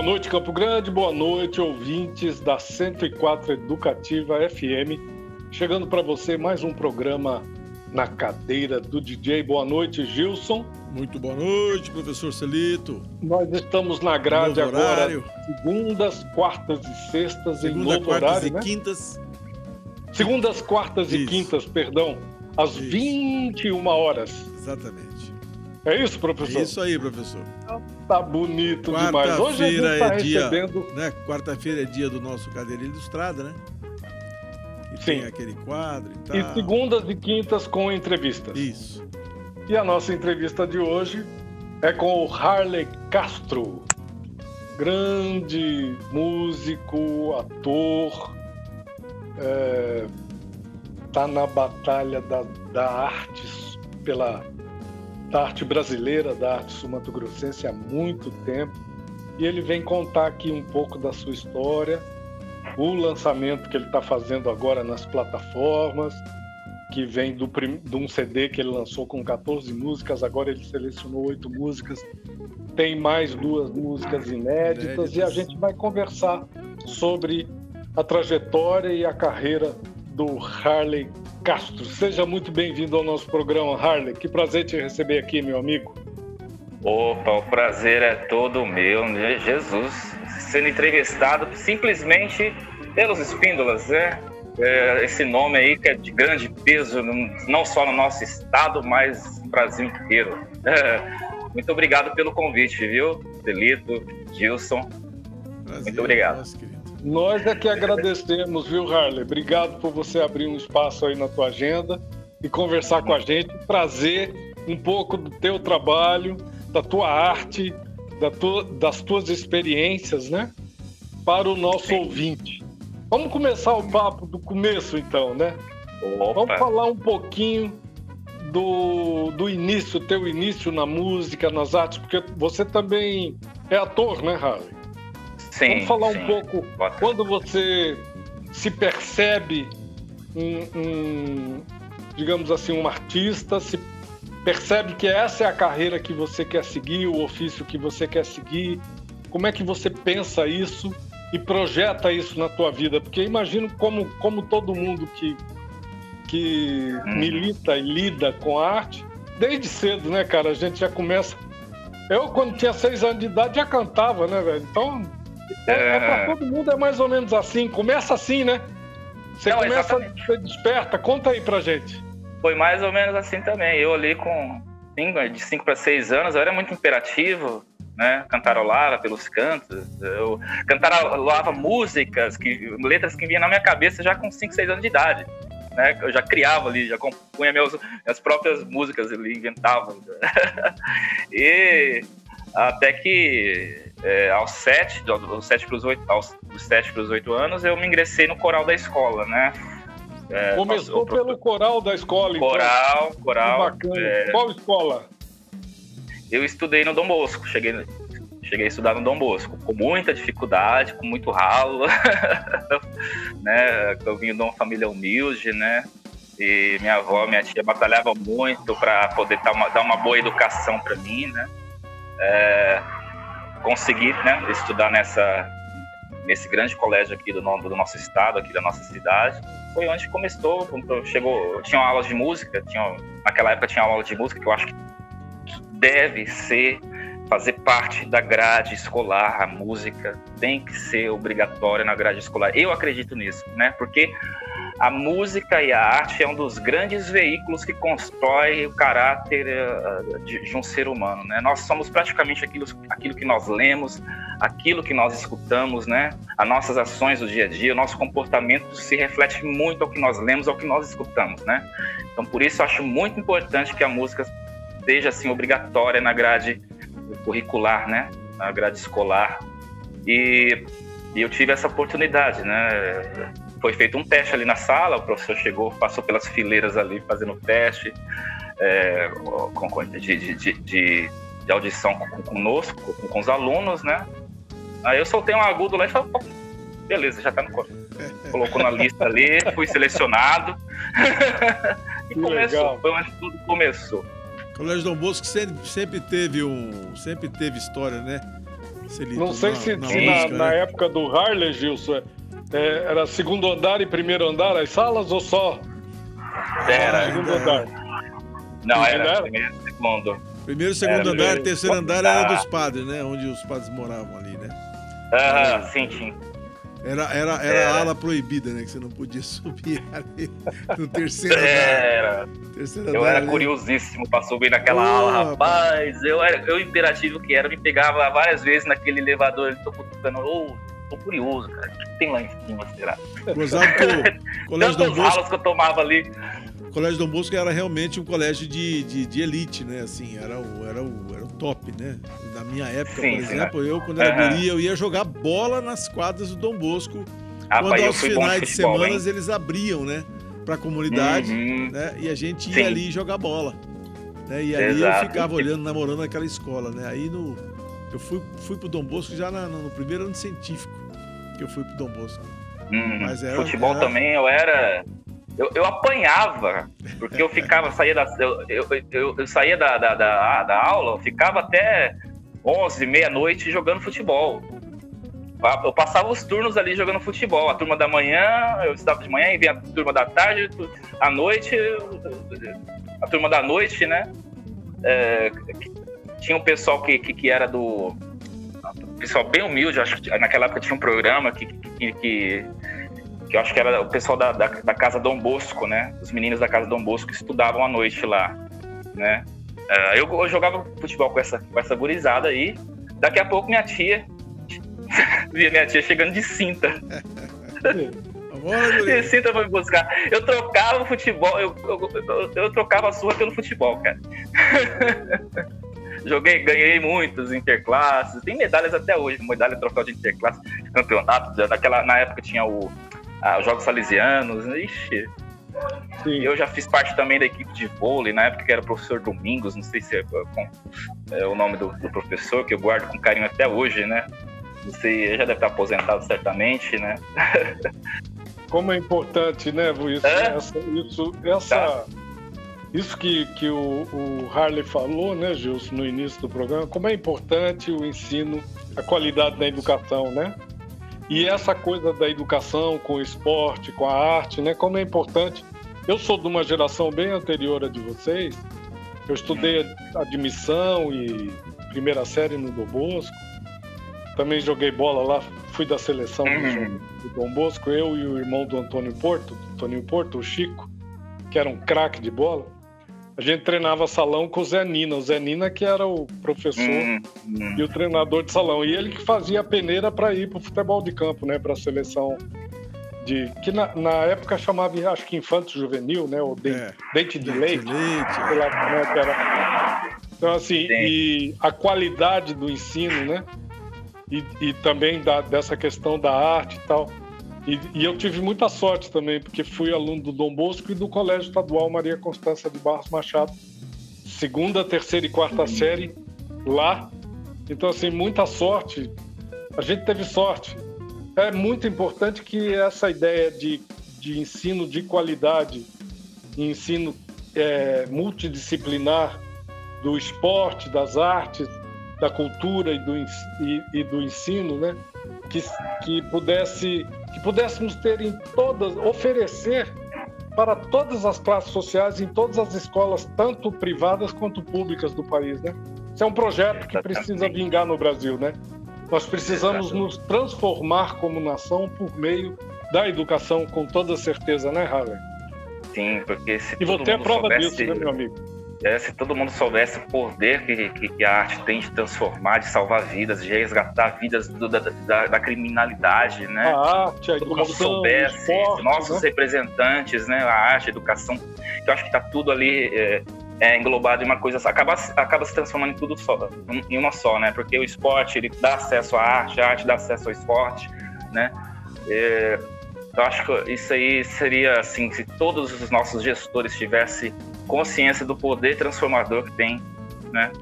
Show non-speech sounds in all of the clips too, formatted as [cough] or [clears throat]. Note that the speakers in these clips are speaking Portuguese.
Boa noite, Campo Grande. Boa noite, ouvintes da 104 Educativa FM. Chegando para você mais um programa na cadeira do DJ. Boa noite, Gilson. Muito boa noite, professor Celito. Nós estamos na grade agora, segundas, quartas e sextas Segunda, em novo quartas horário, e né? quintas. Segundas, quartas e Isso. quintas, perdão, às Isso. 21 horas. Exatamente. É isso, professor? É isso aí, professor. Tá bonito demais. Hoje a gente Quarta-feira está é dia, recebendo né? Quarta-feira é dia do nosso cadeira ilustrada, né? E Sim. tem aquele quadro e tal. e segundas e quintas com entrevistas. Isso. E a nossa entrevista de hoje é com o Harley Castro, grande músico, ator, é, tá na batalha da, da arte pela da arte brasileira, da arte sumatogrossense há muito tempo. E ele vem contar aqui um pouco da sua história, o lançamento que ele está fazendo agora nas plataformas, que vem do de um CD que ele lançou com 14 músicas, agora ele selecionou oito músicas, tem mais duas músicas inéditas, Inéditas. e a gente vai conversar sobre a trajetória e a carreira do Harley Castro. Seja muito bem-vindo ao nosso programa, Harley. Que prazer te receber aqui, meu amigo. Opa, o prazer é todo meu, né? Jesus, sendo entrevistado simplesmente pelos Espíndolas, né? É, esse nome aí que é de grande peso, não- só no nosso estado, mas no Brasil inteiro. É, [laughs] muito obrigado pelo convite, viu? Celito, Gilson. Prazer, Muito obrigado. Nosso querido. Nós é que agradecemos, viu, Harley? Obrigado por você abrir um espaço aí na tua agenda e conversar com a gente, trazer um pouco do teu trabalho, da tua arte, da tua- das tuas experiências, né? Para o nosso Sim. ouvinte. Vamos começar o papo do começo, então, né? Vamos Opa, falar um pouquinho do, do início, teu início na música, nas artes, porque você também é ator, né, Harley? Sim. Vamos falar sim. um pouco Bota. quando você se percebe um, um, digamos assim, um artista, se percebe que essa é a carreira que você quer seguir, o ofício que você quer seguir, como é que você pensa isso e projeta isso na tua vida? Porque imagino como, como todo mundo que, que Uhum. milita e lida com a arte, desde cedo, né, cara? A gente já começa. Eu, quando tinha seis anos de idade, já cantava, né, velho? Então, é, é pra É. todo mundo é mais ou menos assim. Começa assim, né? Você Não, começa, exatamente. você desperta. Conta aí pra gente. Foi mais ou menos assim também. Eu ali com cinco, de 5 para 6 anos, eu era muito imperativo, né? Cantarolava pelos cantos. Eu cantarolava músicas, que, letras que vinham na minha cabeça já com 5, 6 anos de idade. Né? Eu já criava ali, já compunha meus, minhas próprias músicas ali, inventava. [laughs] e até que é, aos 7, aos 7 para os 8, aos 7 para os 8 anos, eu me ingressei no coral da escola, né? É, Começou passou pelo coral da escola, então. Coral, Que coral. bacana. é, Qual escola? eu estudei no Dom Bosco, cheguei, cheguei a estudar no Dom Bosco, com muita dificuldade, com muito ralo, [laughs] né? Eu vim de uma família humilde, né? E minha avó, minha tia batalhava muito para poder dar uma, dar uma boa educação para mim, né? É, consegui, né? Estudar nessa nesse grande colégio aqui do, do nosso estado, aqui da nossa cidade. Foi onde começou, quando chegou, tinha aulas de música, tinha, naquela época tinha aula de música que eu acho que deve ser fazer parte da grade escolar, a música tem que ser obrigatória na grade escolar. Eu acredito nisso, né? Porque a música e a arte é um dos grandes veículos que constrói o caráter eh, de, de um ser humano, né? Nós somos praticamente aquilo, aquilo que nós lemos, aquilo que nós escutamos, né? As nossas ações do dia a dia, o nosso comportamento se reflete muito ao que nós lemos, ao que nós escutamos, né? Então, por isso, eu acho muito importante que a música seja assim obrigatória na grade curricular, né? Na grade escolar. E, e eu tive essa oportunidade, né? Foi feito um teste ali na sala, o professor chegou, passou pelas fileiras ali fazendo o teste é, com, com- de, de, de, de- audição com- conosco, com, com os alunos, né? Aí eu soltei um agudo lá e falei, "Pô, beleza, já tá no corpo. [laughs] Colocou na lista ali, fui selecionado. [laughs] e Que começou, legal. foi onde tudo começou. Colégio Dom Bosco sempre, sempre teve um, sempre teve história, né? Celito, não sei na, se, na, se música, na, né? época do Harley, Gilson, é, era segundo andar e primeiro andar as salas ou só? Era. Segundo andar. Não, era, era primeiro e segundo. Primeiro, segundo era, andar, terceiro andar era dos padres, né? Onde os padres moravam ali, né? Aham, sim, sim. Era, era, era, era, a ala proibida, né? Que você não podia [laughs] subir ali no terceiro andar. Era. Terceiro eu era ali. curiosíssimo pra subir naquela oh, ala, rapaz. Eu, era, eu, imperativo que era, me pegava várias vezes naquele elevador. Tô cutucando, ô, tô curioso, cara. O que tem lá em cima, será? Gozado que o [laughs] colégio Dom Bosco... que eu tomava ali. O Colégio Dom Bosco era realmente um colégio de, de, de elite, né? Assim, era o, era, o, era o top, né? Na minha época, sim, por exemplo, eu, quando era uhum. guri, eu ia jogar bola nas quadras do Dom Bosco. Ah, quando pai, aos finais de, futebol, hein? eles abriam, né? Pra comunidade, uhum. né? E a gente ia sim. ali jogar bola. Né? E ali Exato. eu ficava olhando, namorando aquela escola, né? Aí no, eu fui, fui pro Dom Bosco já na, no primeiro ano científico que eu fui pro Dom Bosco. Uhum. Mas era, Futebol era... também eu era eu, eu apanhava, porque eu [laughs] ficava, saía da, eu, eu, eu, eu saía da, da, da, da aula, eu ficava até 11, meia-noite jogando futebol. Eu passava os turnos ali jogando futebol. A turma da manhã, eu estava de manhã, e vinha a turma da tarde, à noite, a turma da noite, né? É, tinha um pessoal que, que, que, era do. Pessoal bem humilde, acho que naquela época tinha um programa que, que, que que eu acho que era o pessoal da, da, da, Casa Dom Bosco, né? Os meninos da Casa Dom Bosco estudavam à noite lá, né? Uh, eu, eu, jogava futebol com essa, com essa gurizada aí. Daqui a pouco minha tia, [laughs] via minha tia chegando de cinta. de cinta pra me buscar. Eu trocava o futebol, eu, eu, eu, trocava a sua pelo futebol, cara. [laughs] Joguei, ganhei muitos interclasses, tem medalhas até hoje, medalha troféu de interclasse, campeonato. Naquela, na época tinha o ah, os Jogos Salesianos, ixi. Sim. Eu já fiz parte também da equipe de vôlei, na época que era o professor Domingos, não sei se é, é o nome do, do, professor, que eu guardo com carinho até hoje, né? Não sei, já deve estar aposentado certamente, né? [laughs] Como é importante, né, isso, é? essa, isso, essa, tá. Isso que, que o, o, Harley falou, né, Gilson, no início do programa, como é importante o ensino, a qualidade da educação, né? E essa coisa da educação com o esporte, com a arte, né? Como é importante. Eu sou de uma geração bem anterior a de vocês. Eu estudei admissão e primeira série no Dom Bosco. Também joguei bola lá, fui da seleção uhum. do Dom Bosco, eu e o irmão do Antônio Porto, Antônio Porto, o Chico, que era um craque de bola a gente treinava salão com o Zé Nina. O Zé Nina que era o professor hum, hum. e o treinador de salão. E ele que fazia a peneira para ir para o futebol de campo, né? Para a seleção de... Que na, na, época chamava, acho que infanto juvenil, né? Ou de, é. dente de leite. De leite. Sei lá como é que era. Então, assim, Sim. e a qualidade do ensino, né? E, e também da, dessa questão da arte e tal. E, e, eu tive muita sorte também, porque fui aluno do Dom Bosco e do Colégio Estadual Maria Constância de Barros Machado, segunda, terceira e quarta série lá. Então, assim, muita sorte. A gente teve sorte. É muito importante que essa ideia de, de ensino de qualidade, ensino é, multidisciplinar do esporte, das artes, da cultura e do, e, e do ensino, né? que, que pudesse que pudéssemos ter em todas oferecer para todas as classes sociais em todas as escolas tanto privadas quanto públicas do país, né? Isso é um projeto que precisa vingar no Brasil, né? Nós precisamos nos transformar como nação por meio da educação, com toda certeza, né, Harley? Sim, porque se e você é prova soubesse... disso, né, meu amigo? É, se todo mundo soubesse o poder que, que, que, a arte tem de transformar, de salvar vidas, de resgatar vidas do, da, da, da, criminalidade, né? A arte, a todo mundo soubesse, esporte, nossos né? representantes, né? A arte, a educação, que eu acho que está tudo ali é, é, englobado em uma coisa só. Acaba, acaba se transformando em tudo só, em uma só, né? Porque o esporte, ele dá acesso à arte, a arte dá acesso ao esporte, né? É, eu acho que isso aí seria assim, se todos os nossos gestores tivessem consciência do poder transformador que tem, né?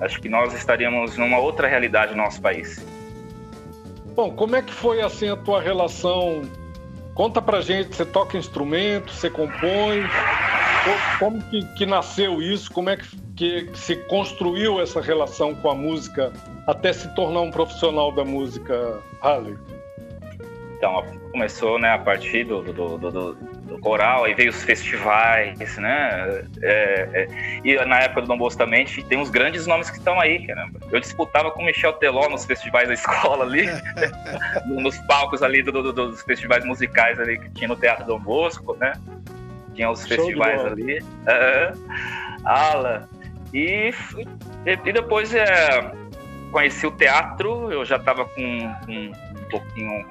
Acho que nós estaríamos numa outra realidade no nosso país. Bom, como é que foi assim a tua relação? Conta pra gente, você toca instrumento, você compõe? Como que, que nasceu isso? Como é que, que se construiu essa relação com a música até se tornar um profissional da música, Harley? Então, começou né, a partir do, do, do, do, do coral, aí veio os festivais, né? É, é, e na época do Dom Bosco também tem uns grandes nomes que estão aí, caramba. Eu disputava com Michel Teló nos festivais da escola ali, [laughs] nos palcos ali dos festivais musicais ali que tinha no Teatro Dom Bosco, né? Tinha os Show festivais ali. Uh, ala. E, e depois é, conheci o teatro, eu já estava com, com um pouquinho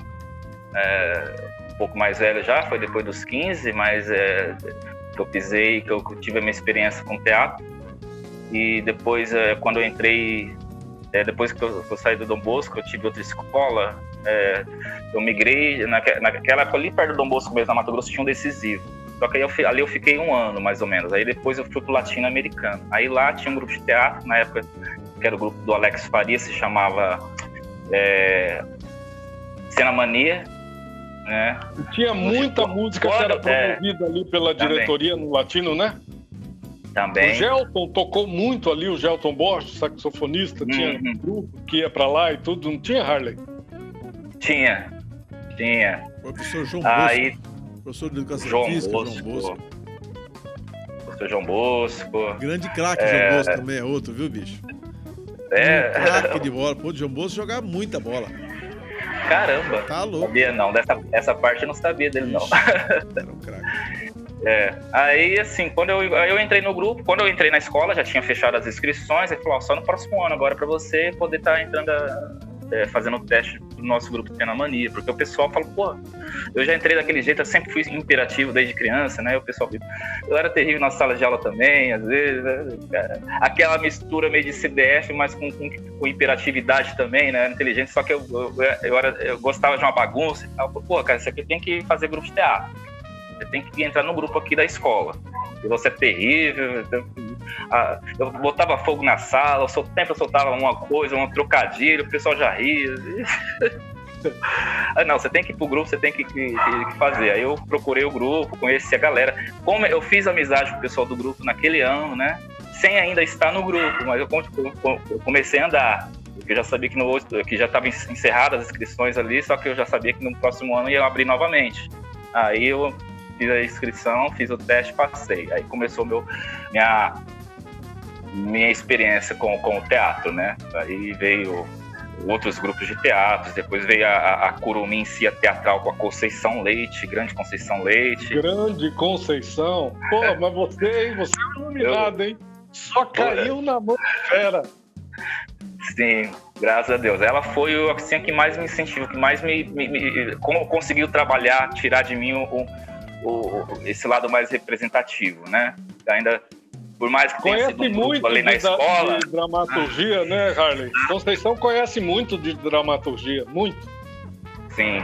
é, um pouco mais velho já, foi depois dos 15, mas é, que eu pisei, que eu tive a minha experiência com teatro. E depois, é, quando eu entrei, é, depois que eu, que eu, saí do Dom Bosco, eu tive outra escola, é, eu migrei, naque, naquela época ali perto do Dom Bosco mesmo, na Mato Grosso, tinha um decisivo. Só que eu, ali eu fiquei um ano, mais ou menos. Aí depois eu fui pro latino-americano. Aí lá tinha um grupo de teatro, na época, que era o grupo do Alex Faria, se chamava é, Cena Mania, né? Tinha muita música que era é. promovida é, ali pela diretoria também. no Latino, né? Também. O Gelton tocou muito ali, o Gelton Borges, saxofonista, uhum. tinha um grupo que ia pra lá e tudo, não tinha, Harley? Tinha, tinha. Professor João Aí, Bosco. Professor de Educação João Física, Bosco. João Bosco. Professor João Bosco. Grande craque, é... João Bosco também é outro, viu, bicho? É. Um craque de bola. Pô, o João Bosco jogava muita bola. Caramba. Tá louco. Sabia não, dessa essa parte eu não sabia dele não. [laughs] Era um craque. É, aí assim, quando eu, eu entrei no grupo, quando eu entrei na escola, já tinha fechado as inscrições, ele falou, só no próximo ano agora para você poder estar tá entrando a, é, fazendo o teste do nosso grupo Pena Mania, porque o pessoal fala, pô, eu já entrei daquele jeito, eu sempre fui imperativo desde criança, né? O pessoal, eu era terrível na sala de aula também, às vezes, né? aquela mistura meio de CDF, mas com, com, com imperatividade também, né? Inteligente, só que eu, eu, eu, era, eu gostava de uma bagunça e tal, pô, cara, isso aqui tem que fazer grupo de teatro. Você tem que entrar no grupo aqui da escola. E você é terrível. Eu botava fogo na sala, eu sempre soltava uma coisa, um trocadilho, o pessoal já ria. [laughs] Ah, não, você tem que ir pro grupo, você tem que, que, que, fazer. Aí eu procurei o grupo, conheci a galera. Como eu fiz amizade com o pessoal do grupo naquele ano, né? Sem ainda estar no grupo, mas eu, eu comecei a andar. Eu já sabia que, no, que já estavam encerradas as inscrições ali, só que eu já sabia que no próximo ano ia abrir novamente. Aí eu fiz a inscrição, fiz o teste, passei. Aí começou meu, minha, minha experiência com, com o teatro, né? Aí veio outros grupos de teatros, depois veio a, a Curumincia Teatral com a Conceição Leite, Grande Conceição Leite. Grande Conceição? Pô, é. mas você, hein? Você é iluminado, Eu... hein? Só caiu Pô, na mão fera. Sim, graças a Deus. Ela foi assim, a que mais me incentivou, que mais me, me, me conseguiu trabalhar, tirar de mim o, o, esse lado mais representativo, né? Ainda por mais que conhece tenha sido um muito ali na escola. De dramaturgia, ah. né, Harley? Conceição conhece muito de dramaturgia, muito. Sim,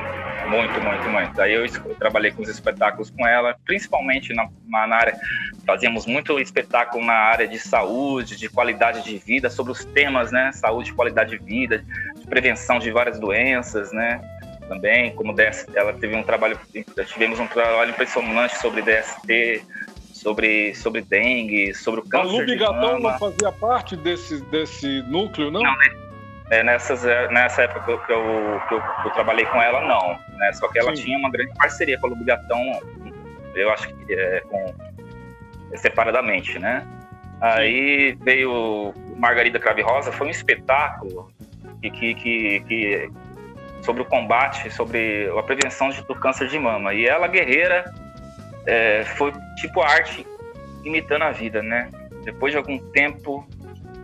muito, muito, muito. Aí eu, eu trabalhei com os espetáculos com ela, principalmente na, na, área. Fazíamos muito espetáculo na área de saúde, de qualidade de vida, sobre os temas, né? Saúde, qualidade de vida, de prevenção de várias doenças, né? Também, como DST, ela teve um trabalho, tivemos um trabalho impressionante sobre DST, sobre, sobre dengue, sobre o câncer. A Lubi Gatão não fazia parte desse, desse núcleo, não? Não, né? é, nessas, é, nessa época que eu, que eu, que eu, que eu trabalhei com ela, não. Né? Só que ela Sim. tinha uma grande parceria com a Lubi Gatão, eu acho que é, com, separadamente, né? Aí Sim. veio Margarida Crave Rosa, foi um espetáculo que, que, que, que sobre o combate, sobre a prevenção do câncer de mama. E ela, guerreira, é, foi tipo a arte imitando a vida, né? Depois de algum tempo,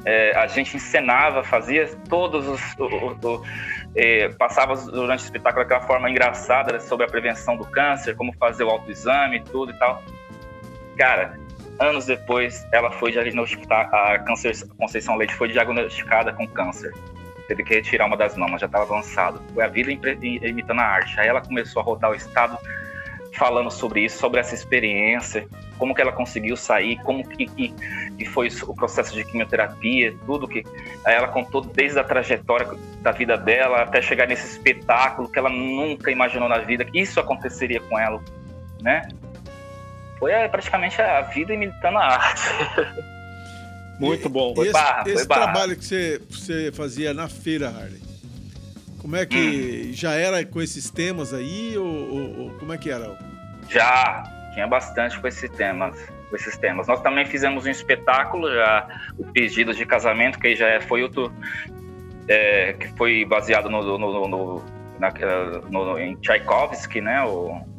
é, a gente encenava, fazia todos os. O, o, o, é, passava durante o espetáculo aquela forma engraçada sobre a prevenção do câncer, como fazer o autoexame, tudo e tal. Cara, anos depois, ela foi diagnosticada, a câncer, Conceição Leite foi diagnosticada com câncer teve que retirar uma das mamas, já estava avançado. Foi a vida imitando a arte. Aí ela começou a rodar o estado falando sobre isso, sobre essa experiência, como que ela conseguiu sair, como que, que, que, foi o processo de quimioterapia, tudo que ela contou desde a trajetória da vida dela até chegar nesse espetáculo que ela nunca imaginou na vida que isso aconteceria com ela, né? foi é, praticamente a vida imitando a arte. [laughs] Muito bom. Esse, barra, esse trabalho que você, você fazia na feira, Harley, como é que hum. já era com esses temas aí ou, ou, ou, como é que era? Já, tinha bastante com esses temas, com esses temas. Nós também fizemos um espetáculo já, o pedido de casamento que já é, foi outro é, que foi baseado no, no, no, na, no em Tchaikovsky, né? O,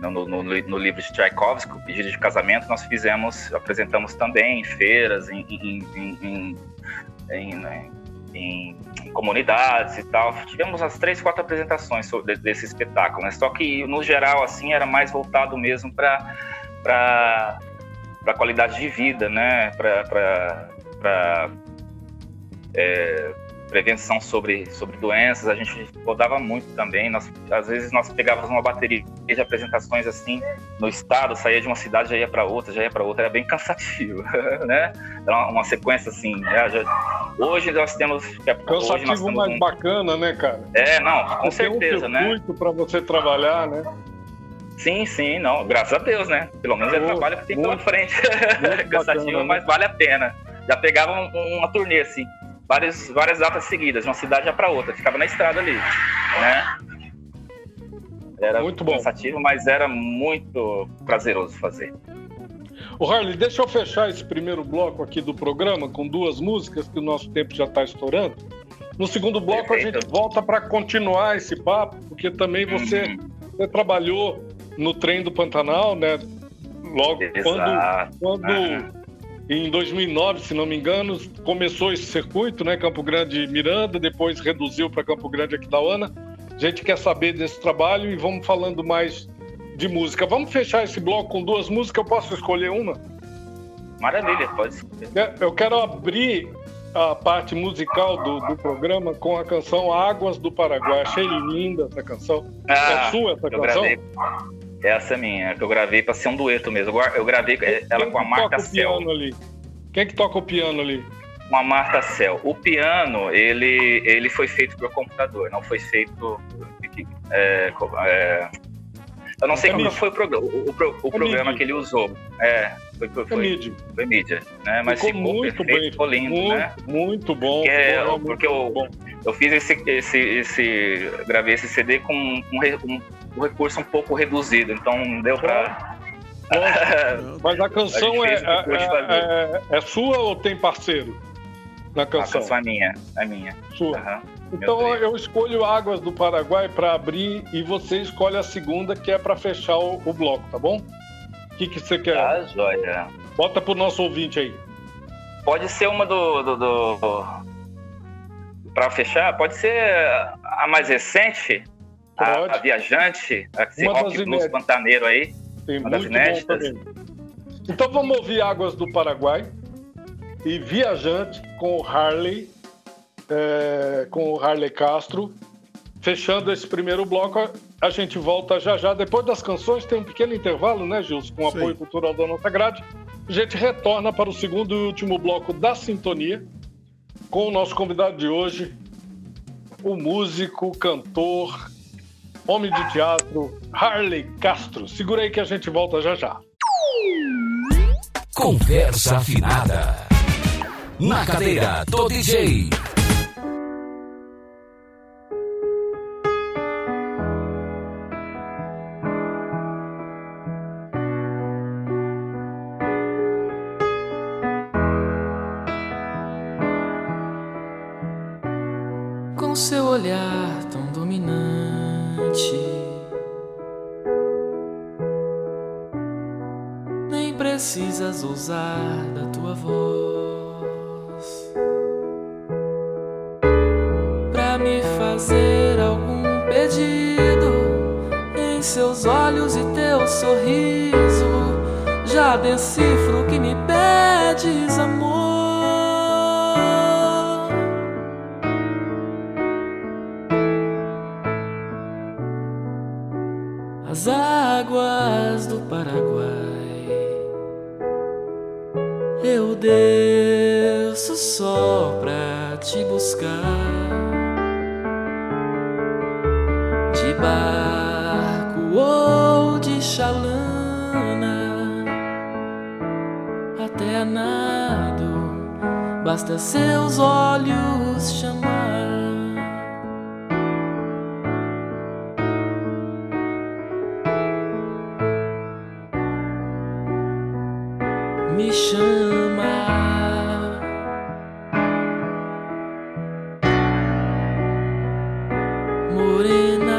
no, no, no, livro de Tchaikovsky, o pedido de casamento, nós fizemos, apresentamos também em feiras, em, em, em, em, né, comunidades e tal. Tivemos as três, quatro apresentações desse espetáculo, né? Só que, no geral, assim, era mais voltado mesmo para para qualidade de vida, né? Para é, prevenção sobre, sobre doenças, a gente rodava muito também. Nós, às vezes nós pegávamos uma bateria de apresentações assim no estado, saía de uma cidade, já ia para outra, já ia para outra, era bem cansativo, [laughs] né? Era uma, uma sequência assim. Né? Já, hoje nós temos. Cansativo hoje nós temos mais um... bacana, né, cara? É, não, com certeza, um né? Muito para você trabalhar, né? Sim, sim, não, graças a Deus, né? Pelo menos é trabalho que tem pela frente. [laughs] Cansativo, bacana, mas né? vale a pena. Já pegava uma turnê assim várias, várias datas seguidas, de uma cidade já para outra. Ficava na estrada ali, né? Era muito bom. cansativo, mas era muito prazeroso fazer. O Harley, deixa eu fechar esse primeiro bloco aqui do programa com duas músicas, que o nosso tempo já está estourando. No segundo bloco Perfeito. a gente volta para continuar esse papo, porque também você, uhum. você, trabalhou no trem do Pantanal, né? Logo Exato. quando, quando em 2009, se não me engano, começou esse circuito, né? Campo Grande Miranda, depois reduziu para Campo Grande Aquidauana. A gente quer saber desse trabalho e vamos falando mais de música. Vamos fechar esse bloco com duas músicas. Eu posso escolher uma? Maravilha, pode escolher. É, eu quero abrir a parte musical do, do programa com a canção Águas do Paraguai. Achei linda essa canção. É ah, é sua essa canção? Gravei. Essa é minha, que eu gravei para ser um dueto mesmo. Eu gravei Quem ela com a Marta Cel. Ali? Quem que toca o piano ali? Com a Marta Cel. O piano, ele, ele foi feito por computador, não foi feito. É, é, eu não sei é qual foi o, o, o, o programa que ele usou. É, foi, foi, foi, mídia. foi mídia. Né? Mas ficou, ficou muito perfeito, bem, ficou lindo, muito, né? Muito bom. Porque, é, porque eu, bom. eu fiz esse, esse, esse. Gravei esse CD com um, um, um recurso um pouco reduzido, então deu para. [laughs] Mas a canção a é, é, é, é, sua ou tem parceiro na canção? A canção é minha, é minha. Sua. Uhum. Então eu escolho Águas do Paraguai para abrir e você escolhe a segunda que é para fechar o, o, bloco, tá bom? O que, que você quer? Tá, joia. Bota pro nosso ouvinte aí. Pode ser uma do, do, do... para fechar, pode ser a mais recente, a, a, Viajante, a que rock blues pantaneiro aí. Tem uma das inéditas. Então vamos ouvir Águas do Paraguai e Viajante com o Harley, é, com o Harley Castro. Fechando esse primeiro bloco, a gente volta já já. Depois das canções tem um pequeno intervalo, né, Gilson? Com o apoio cultural da nossa grade. A gente retorna para o segundo e último bloco da Sintonia com o nosso convidado de hoje, o músico, cantor, homem de teatro, Harley Castro. Segura aí que a gente volta já já. Conversa afinada. Na cadeira do DJ. Da tua voz pra me fazer algum pedido. Em seus olhos e teu sorriso, já decifro que me Morena.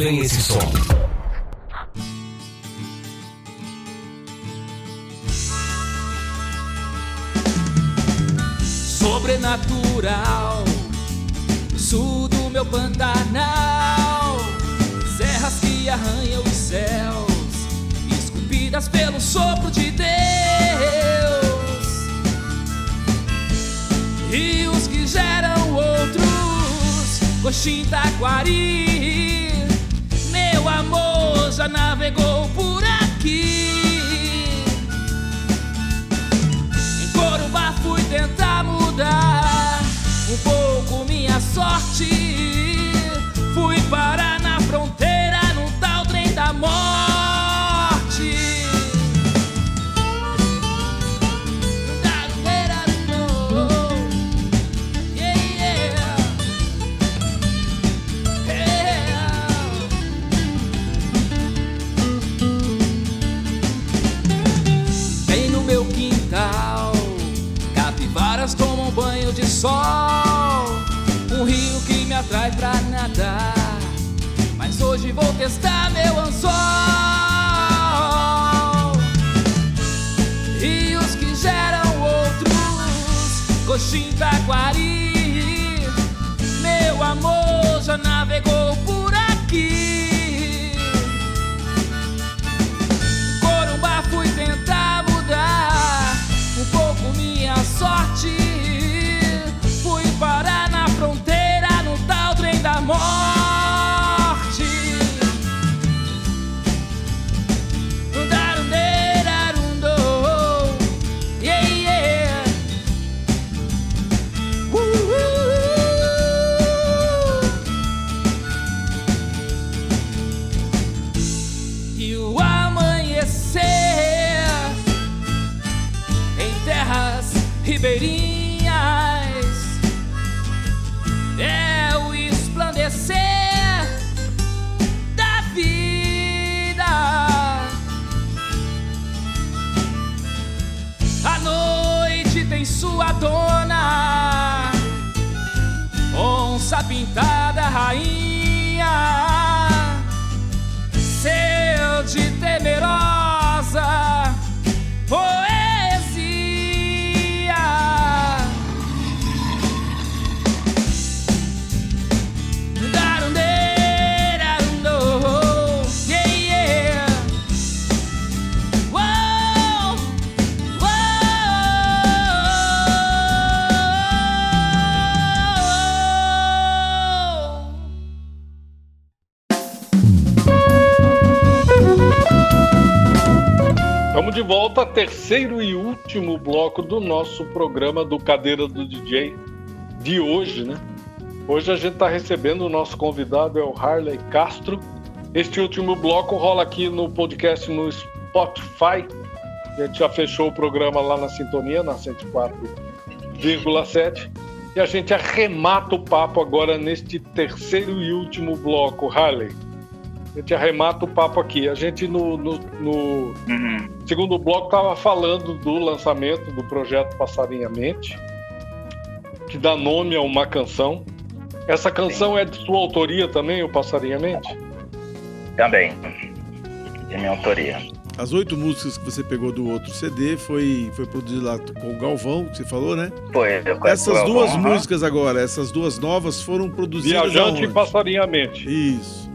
Vem esse som? sobrenatural. Sul do meu Pantanal, serras que arranham os céus, esculpidas pelo sopro de Deus. Rios que geram outros, Coxim Taquari. Amor já navegou por aqui. Em Corumbá fui tentar mudar um pouco minha sorte. Fui parar na fronteira no tal trem da morte. Sol. Um rio que me atrai pra nadar. Mas hoje vou testar meu anzol. Rios que geram outros, Coxim Taquari. Meu amor já navegou por terceiro e último bloco do nosso programa do Cadeira do DJ de hoje, né? Hoje a gente está recebendo o nosso convidado, é o Harley Castro. Este último bloco rola aqui no podcast no Spotify. A gente já fechou o programa lá na Sintonia, na 104,7. E a gente arremata o papo agora neste terceiro e último bloco, Harley. A gente arremata o papo aqui. A gente, no, no, no uhum. Segundo bloco, estava falando do lançamento do projeto Passarinhamente, que dá nome a uma canção. Essa canção Sim. é de sua autoria também, o Passarinhamente? Também, de minha autoria. As oito músicas que você pegou do outro CD foi, foi produzido lá com o Galvão, que você falou, né? Foi. Eu essas duas Galvão, músicas agora, essas duas novas foram produzidas Viajante e Passarinhamente. Isso.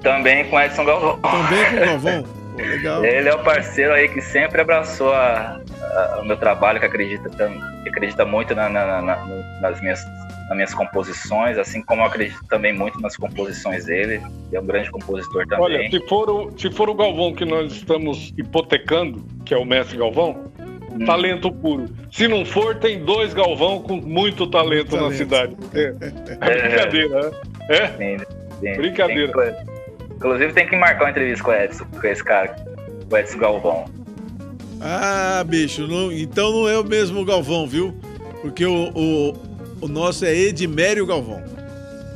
Também com Edson Galvão. Também com o [laughs] Galvão? Pô, legal. Ele é o parceiro aí que sempre abraçou a, a, o meu trabalho, que acredita, que acredita muito na, na, na, nas, minhas, nas minhas composições, assim como eu acredito também muito nas composições dele. Ele é um grande compositor também. Olha, se for o, se for o Galvão que nós estamos hipotecando, que é o mestre Galvão, hum. talento puro. Se não for, tem dois Galvão com muito talento, talento. na cidade. É, é [laughs] brincadeira, né? É? Sim, sim, Brincadeira. Tem Inclusive tem que marcar uma entrevista com o Edson, com esse cara, com o Edson Galvão. Ah, bicho, não, então não é o mesmo Galvão, viu? Porque o, o, o nosso é Edmério Galvão.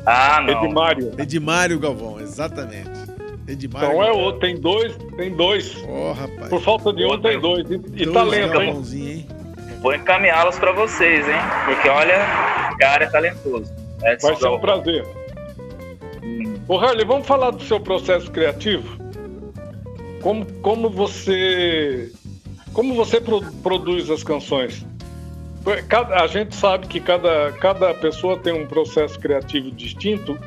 Ah, não. Edmário. Edmário Galvão, exatamente. Edmário então é outro, tem dois, tem dois. Ó, oh, rapaz. Por falta de um, tem dois. E, e talento, hein? hein? Vou encaminhá-los para vocês, hein? Porque olha, o cara é talentoso. Edson Vai ser um prazer. Ô Harley, vamos falar do seu processo criativo? Como, como você como você pro, produz as canções? Cada, a gente sabe que cada, cada pessoa tem um processo criativo distinto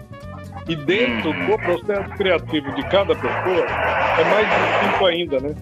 e dentro uhum. do processo criativo de cada pessoa é mais distinto ainda, né?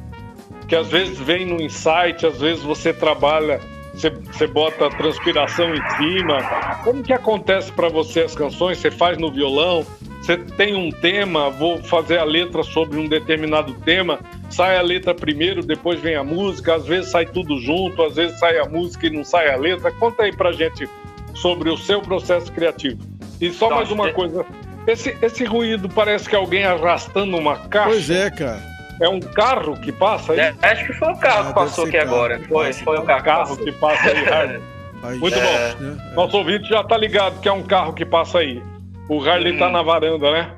Que às vezes vem no insight, às vezes você trabalha, você, você bota transpiração em cima. Como que acontece para você as canções? Você faz no violão? Você tem um tema, vou fazer a letra sobre um determinado tema, sai a letra primeiro, depois vem a música, às vezes sai tudo junto, às vezes sai a música e não sai a letra. Conta aí pra gente sobre o seu processo criativo. E só mais uma coisa, esse, esse ruído parece que é alguém arrastando uma caixa. Pois é, cara. É um carro que passa aí? É, acho que foi o carro ah, que passou aqui carro, agora. Foi, foi o carro, carro que, passa aí. [laughs] Muito é, bom. É, Nosso ouvinte já tá ligado que é um carro que passa aí. O Harley está hum. na varanda, né?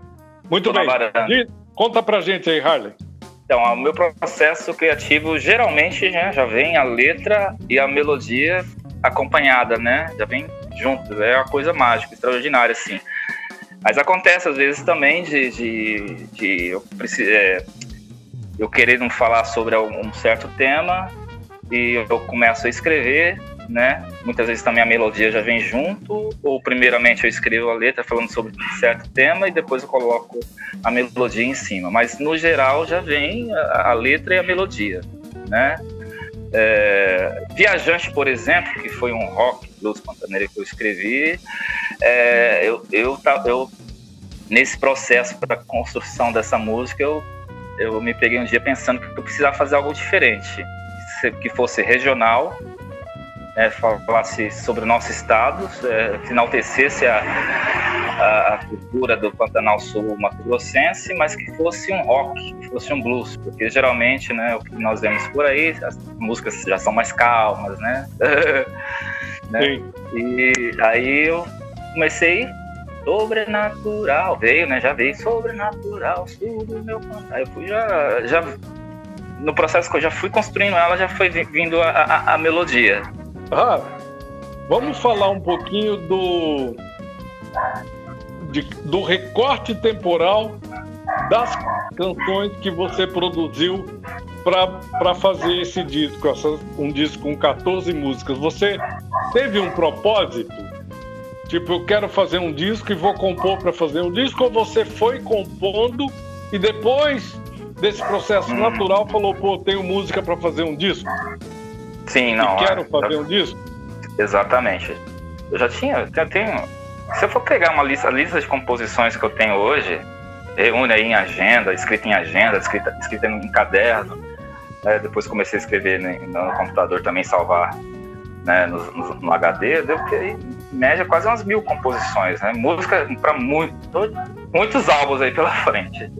Muito Tô bem. E, conta pra gente aí, Harley. Então, o meu processo criativo geralmente né, já vem a letra e a melodia acompanhada, né? Já vem junto. É uma coisa mágica, extraordinária, assim. Mas acontece às vezes também de, de, de eu, é, eu querer não falar sobre um certo tema e eu começo a escrever né? Muitas vezes também a melodia já vem junto, ou primeiramente eu escrevo a letra falando sobre um certo tema e depois eu coloco a melodia em cima. Mas no geral já vem a, a letra e a melodia, né? É, Viajante, por exemplo, que foi um rock blues pantaneiro que eu escrevi, é, eu, eu, eu, nesse processo para construção dessa música, eu, eu me peguei um dia pensando que eu precisava fazer algo diferente, que fosse regional, né, falasse sobre o nosso estado, é, que enaltecesse a, a, a, cultura do Pantanal Sul Mato Grossense, mas que fosse um rock, que fosse um blues, porque geralmente, né, o que nós vemos por aí, as músicas já são mais calmas, né? [laughs] né? E aí eu comecei sobrenatural, veio, né? Já veio sobrenatural, sobre o meu Pantanal. Eu fui já, já no processo que eu já fui construindo ela, já foi vindo a, a, a melodia. Ah, vamos falar um pouquinho do, de, do recorte temporal das canções que você produziu para fazer esse disco, um disco com 14 músicas. Você teve um propósito? Tipo, eu quero fazer um disco e vou compor para fazer um disco, ou você foi compondo e depois desse processo natural falou, pô, tenho música para fazer um disco? Sim, não. E quero é, fazer um disco? Exatamente. Eu já tinha, já tenho. Se eu for pegar uma lista, a lista de composições que eu tenho hoje, reúne aí em agenda, escrita em agenda, escrita, escrita em caderno. Né? Depois comecei a escrever né, no computador também, salvar né, no, no, no, HD, deu que em média quase umas mil composições, né? Música para muito, muitos álbuns aí pela [laughs] frente.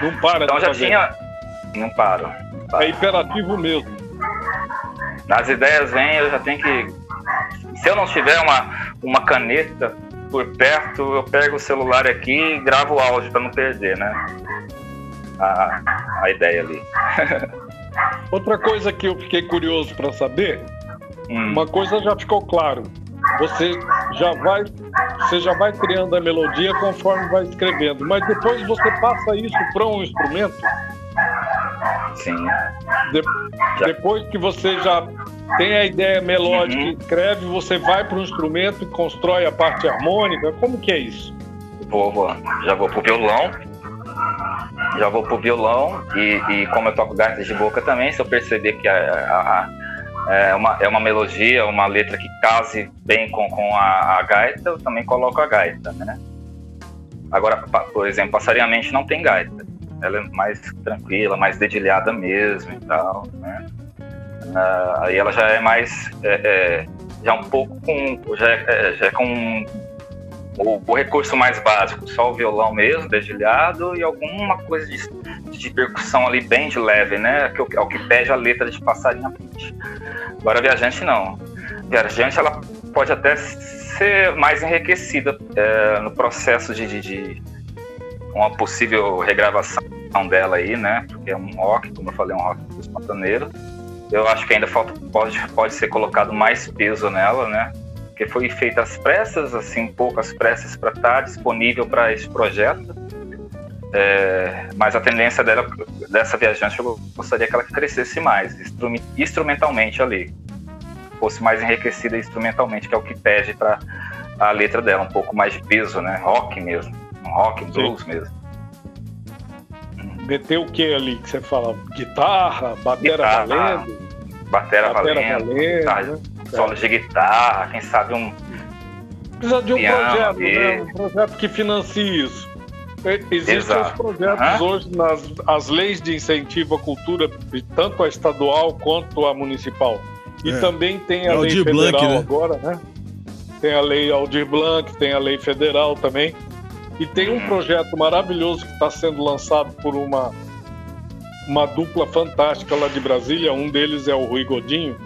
Não para. então já fazer. tinha. Não paro, não paro. É imperativo mesmo. Nas ideias vem, eu já tenho que. Se eu não tiver uma, uma caneta por perto, eu pego o celular aqui e gravo o áudio para não perder, né? A, a ideia ali. [laughs] Outra coisa que eu fiquei curioso para saber, hum. uma coisa já ficou claro. Você já vai, você já vai criando a melodia conforme vai escrevendo, mas depois você passa isso para um instrumento. Sim. De, depois que você já tem a ideia melódica, uhum. escreve, você vai para o instrumento e constrói a parte harmônica. Como que é isso? Vou, vou. Já vou pro violão. Já vou pro violão e, e como eu toco gaita de boca também, se eu perceber que a, a, a, é, uma, é uma melodia, uma letra que case bem com, com a, a gaita, eu também coloco a gaita, né? Agora, por exemplo, passarinhamente não tem gaita. Ela é mais tranquila, mais dedilhada mesmo e tal, né? Uh, aí ela já é mais é, é, já um pouco com já é, é, já é com o, o, recurso mais básico, só o violão mesmo, dedilhado e alguma coisa de, de percussão ali bem de leve, né? Que é o que pede a letra de passarinho frente. Agora viajante não. Viajante ela pode até ser mais enriquecida é, no processo de, de, de uma possível regravação dela aí, né? Porque é um rock, como eu falei, um rock espontaneiro eu acho que ainda falta, pode, pode ser colocado mais peso nela, né? Porque foi feita às pressas, assim, poucas pressas para estar tá disponível para esse projeto. É, mas a tendência dela, dessa viajante, eu gostaria que ela crescesse mais, instrumentalmente ali. Fosse mais enriquecida instrumentalmente, que é o que pede para a letra dela, um pouco mais de peso, né? Rock mesmo. Um rock, blues Sim. mesmo meter o que ali que você fala? Guitarra, batera guitarra, valendo? Batera, batera valendo, valendo guitarra, né? solo de guitarra, quem sabe um. Precisa de um projeto, né? Um projeto que financie isso. Existem Exato. os projetos uhum. hoje nas as leis de incentivo à cultura, tanto a estadual quanto a municipal. E é. também tem a é lei federal Blanc, né? agora, né? Tem a lei Aldir Blanc, tem a lei federal também. E tem um projeto maravilhoso que está sendo lançado por uma, uma dupla fantástica lá de Brasília. Um deles é o Rui Godinho,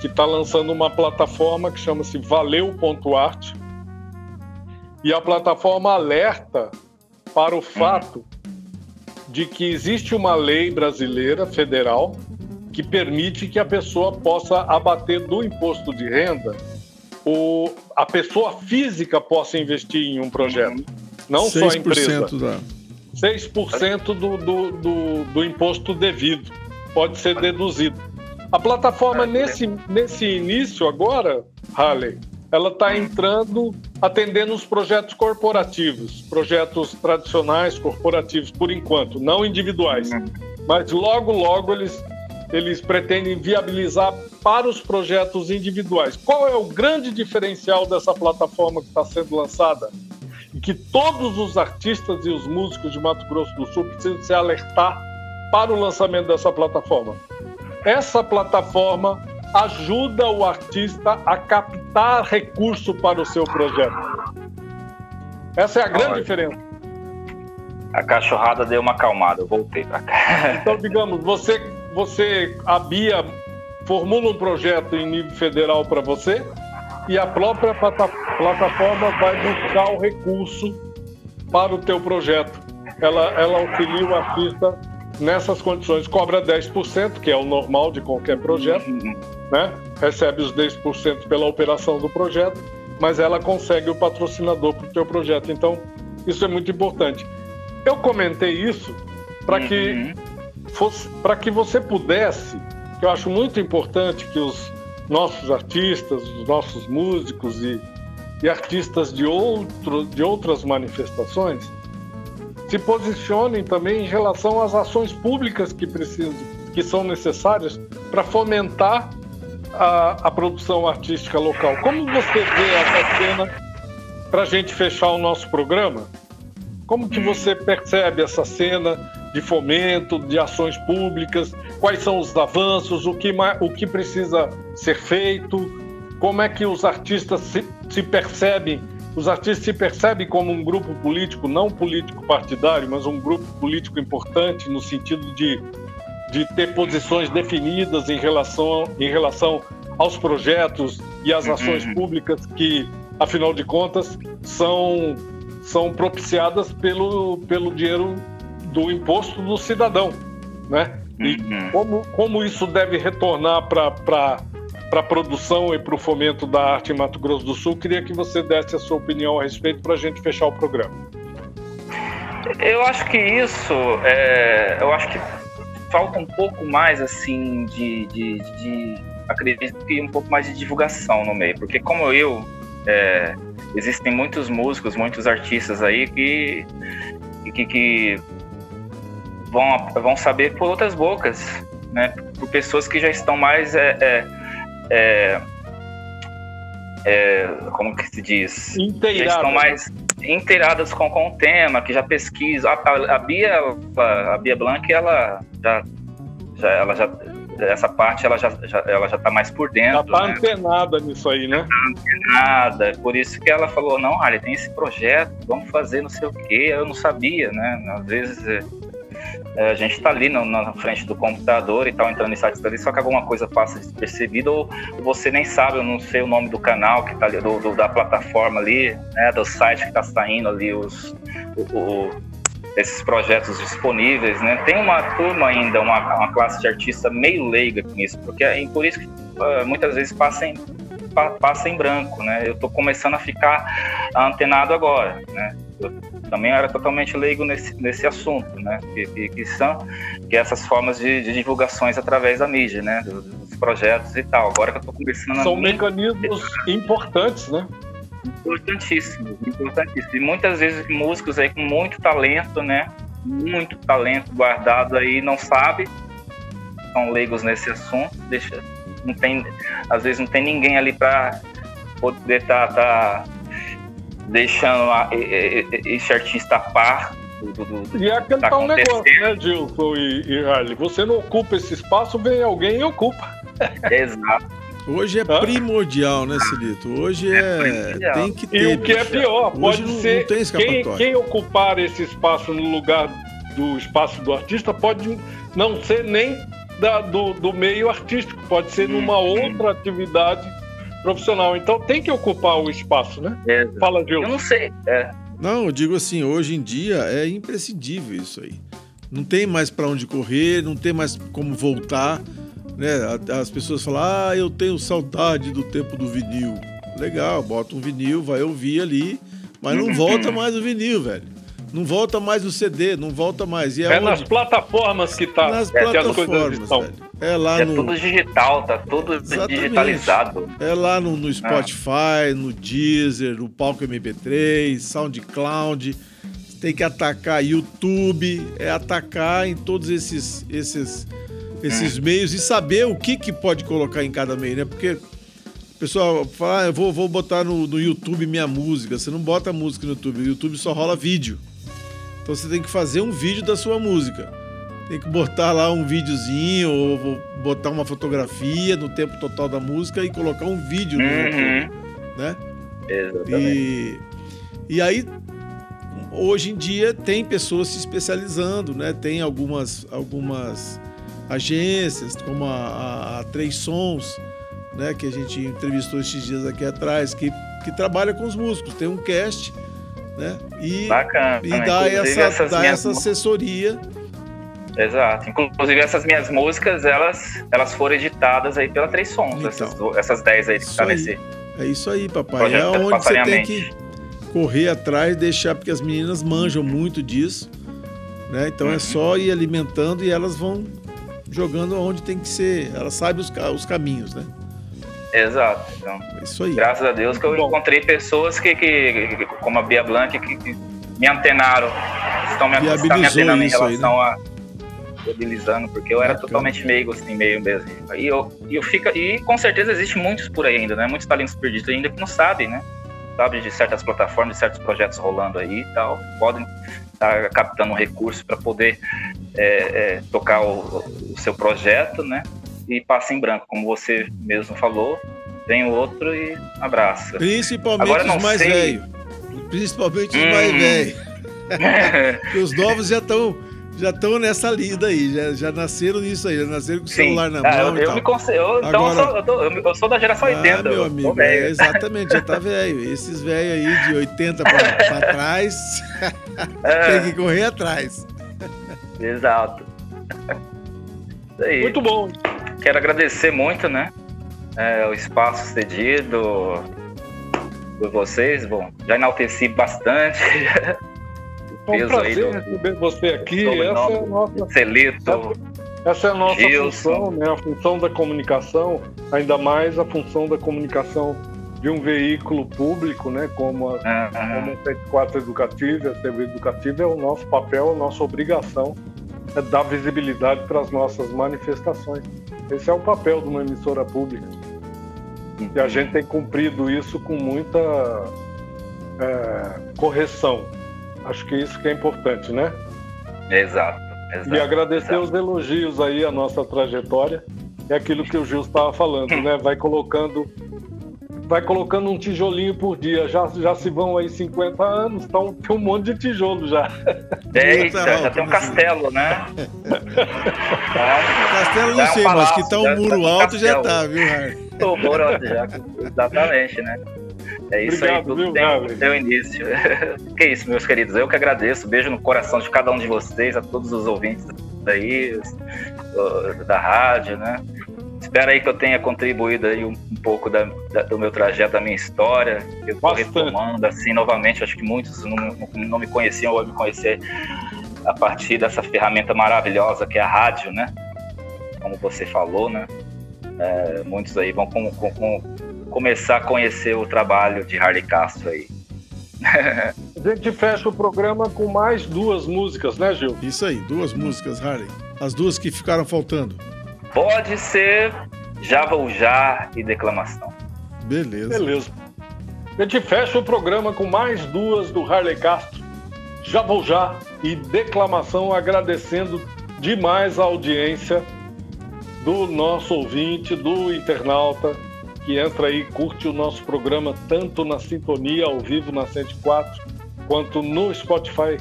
que está lançando uma plataforma que chama-se Valeu.art. E a plataforma alerta para o fato de que existe uma lei brasileira federal que permite que a pessoa possa abater do imposto de renda o, a pessoa física possa investir em um projeto, não só a empresa. Da... 6% do, do, do, do imposto devido pode ser deduzido. A plataforma, nesse, nesse início agora, Harley, ela está entrando, atendendo os projetos corporativos, projetos tradicionais corporativos, por enquanto, não individuais. Mas logo, logo eles eles pretendem viabilizar para os projetos individuais. Qual é o grande diferencial dessa plataforma que está sendo lançada? E que todos os artistas e os músicos de Mato Grosso do Sul precisam se alertar para o lançamento dessa plataforma. Essa plataforma ajuda o artista a captar recurso para o seu projeto. Essa é a grande Olha, diferença. A cachorrada deu uma acalmada, eu voltei para cá. Então, digamos, você você, a Bia, formula um projeto em nível federal para você e a própria plataforma vai buscar o recurso para o teu projeto. Ela, ela auxilia o artista nessas condições. Cobra 10%, que é o normal de qualquer projeto, né? recebe os 10% pela operação do projeto, mas ela consegue o patrocinador para o teu projeto. Então, isso é muito importante. Eu comentei isso para que uhum para que você pudesse, que eu acho muito importante que os nossos artistas, os nossos músicos e, e artistas de, outro, de outras manifestações se posicionem também em relação às ações públicas que precisam, que são necessárias para fomentar a, a, produção artística local. Como você vê essa cena para a gente fechar o nosso programa? Como que você percebe essa cena de fomento, de ações públicas, quais são os avanços, o que, o que precisa ser feito, como é que os artistas se, se percebem os artistas se percebem como um grupo político, não político partidário, mas um grupo político importante no sentido de, de ter posições definidas em relação, em relação aos projetos e às ações uhum. públicas que, afinal de contas, são, são propiciadas pelo, pelo dinheiro do imposto do cidadão. Né? E uhum. como, como isso deve retornar para para a produção e para o fomento da arte em Mato Grosso do Sul. Queria que você desse a sua opinião a respeito para a gente fechar o programa. Eu acho que isso, é, eu acho que falta um pouco mais assim de, de, de, acredito que um pouco mais de divulgação no meio, porque como eu é, existem muitos músicos, muitos artistas aí que que, que vão, vão saber por outras bocas, né? Por pessoas que já estão mais é, é, é, é, como que se diz? Inteiradas. estão mais inteiradas com, com o tema, que já pesquisam. A, a, a Bia, a, a, Bia Blanc, ela já, já, ela já essa parte ela já, já ela já está mais por dentro. Já está né? antenada nisso aí, né? Tá antenada. Por isso que ela falou, não, Harley, tem esse projeto, vamos fazer não sei o quê. Eu não sabia, né? Às vezes é, a gente está ali no, na frente do computador e tal, entrando em sites ali, só que alguma coisa passa despercebida ou você nem sabe, eu não sei o nome do canal que tá ali, do, do da plataforma ali, né, do site que está saindo ali os, o, o, esses projetos disponíveis, né? Tem uma turma ainda, uma, uma classe de artista meio leiga com isso, porque é por isso que uh, muitas vezes passa em, passa em branco, né? Eu estou começando a ficar antenado agora, né? Eu também era totalmente leigo nesse, nesse assunto, né? Que, que, que são que essas formas de, de, divulgações através da mídia, né? Dos, dos projetos e tal. Agora que eu estou conversando... São mecanismos importantes, né? Importantíssimos, importantíssimos. E muitas vezes músicos aí com muito talento, né? Muito talento guardado aí, não sabe, são leigos nesse assunto, deixa, não tem, às vezes não tem ninguém ali para poder estar tá, tá deixando a, esse artista a par do, do, do, e é aquele tá tal negócio, né, Gilson e, e Harley? Você não ocupa esse espaço, vem alguém e ocupa. Exato. Hoje é Hã? primordial, né, Celito? Hoje é. é tem que ter. E o que é pior, pode não, ser. Não quem, quem ocupar esse espaço no lugar do espaço do artista pode não ser nem da, do, do meio artístico, pode ser numa uhum. outra atividade profissional. Então tem que ocupar o espaço, né? É. Fala, Gil. Eu não sei. É. Não, eu digo assim, hoje em dia é imprescindível isso aí. Não tem mais para onde correr, não tem mais como voltar. Né? As pessoas falam, ah, eu tenho saudade do tempo do vinil. Legal, bota um vinil, vai ouvir ali, mas não [clears throat] volta mais o vinil, velho. Não volta mais o CD, não volta mais. E é, é nas plataformas que tá. Nas é, plataformas, velho. É lá é no. tudo digital, tá tudo Exatamente. digitalizado. É lá no, no Spotify, ah. no Deezer, no Palco MP3, SoundCloud. Tem que atacar YouTube, é atacar em todos esses esses esses hum. meios e saber o que, que pode colocar em cada meio, né? Porque o pessoal fala, ah, eu vou, vou botar no, no YouTube minha música. Você não bota música no YouTube, o YouTube só rola vídeo. Então você tem que fazer um vídeo da sua música. Tem que botar lá um videozinho ou botar uma fotografia no tempo total da música e colocar um vídeo no uhum. YouTube, né? Exatamente. E, e aí hoje em dia tem pessoas se especializando, né? Tem algumas algumas agências como a, a, a Três Sons, né? Que a gente entrevistou esses dias aqui atrás, que que trabalha com os músicos. Tem um cast né? E, Bacana. E dá, essa, dá essa assessoria. Exato. Inclusive essas minhas músicas, elas, elas foram editadas aí pela Três Sons, então, essas, essas dez aí que tá nesse. É isso aí, papai. É onde você tem que correr atrás, deixar, porque as meninas manjam muito disso. Né? Então é uhum. é só ir alimentando e elas vão jogando onde tem que ser. Elas sabem os, os caminhos, né? Exato. Então, é isso aí. Graças a Deus que eu Bom. encontrei pessoas que, que, que, como a Bia Blanc, que, que me antenaram, estão me, estão me antenando em relação aí, né? a viabilizando, porque eu era Bacana. totalmente meigo, assim, meio mesmo. E eu, eu fica, e com certeza existe muitos por aí ainda, né? Muitos talentos perdidos ainda que não sabem, né? Sabe de certas plataformas, de certos projetos rolando aí e tal, podem estar captando um recurso para poder é, é, tocar o, o, seu projeto, né? E passa em branco, como você mesmo falou, vem o outro e abraça. Principalmente Agora, os mais velhos. Principalmente os hum. mais velhos. [laughs] os novos já estão já estão nessa lida aí, já, já nasceram nisso aí, já nasceram com o celular na ah, mão. eu, eu me então Agora, eu, sou, eu, tô, eu, sou, da geração ah, 80. Meu amigo, é, exatamente, já tá velho. Esses velhos aí de 80 para [laughs] trás é. tem que correr atrás. Exato. Aí. Muito bom. Quero agradecer muito, né? É, o espaço cedido por vocês. Bom, já enalteci bastante. [laughs] É um prazer do, receber você aqui. Essa é a nossa. Celito. Essa é a nossa Gilson. função, né? A função da comunicação, ainda mais a função da comunicação de um veículo público, né? Como a, como a 74 Educativa, a TV Educativa, é o nosso papel, a nossa obrigação é dar visibilidade para as nossas manifestações. Esse é o papel de uma emissora pública. E a uhum. gente tem cumprido isso com muita é, correção. Acho que isso que é importante, né? Exato. exato e agradecer exato. os elogios aí à nossa trajetória. É aquilo que o Gil estava falando, né? Vai colocando vai colocando um tijolinho por dia. Já, já se vão aí 50 anos, então tem um monte de tijolo já. Eita, já tem um castelo, né? [laughs] castelo não sei, um mas que tá um muro tá alto já tá, viu, Harry? O muro alto já, exatamente, né? É isso Obrigado, aí, tudo viu, tem, um, tem um início. [laughs] que isso, meus queridos. Eu que agradeço. Beijo no coração de cada um de vocês, a todos os ouvintes daí, da rádio, né? Espero aí que eu tenha contribuído aí um, um pouco da, da, do meu trajeto, da minha história. Eu estou retomando assim novamente. Acho que muitos não, não, não me conheciam ou me conhecer a partir dessa ferramenta maravilhosa que é a rádio, né? Como você falou, né? É, muitos aí vão com, com, com começar a conhecer o trabalho de Harley Castro aí. [laughs] a gente fecha o programa com mais duas músicas, né, Gil? Isso aí, duas músicas, Harley. As duas que ficaram faltando. Pode ser Já Vou Já e Declamação. Beleza. Beleza. A gente fecha o programa com mais duas do Harley Castro. Já Vou Já e Declamação, agradecendo demais a audiência do nosso ouvinte, do internauta que entra aí, curte o nosso programa tanto na sintonia ao vivo na 104, quanto no Spotify,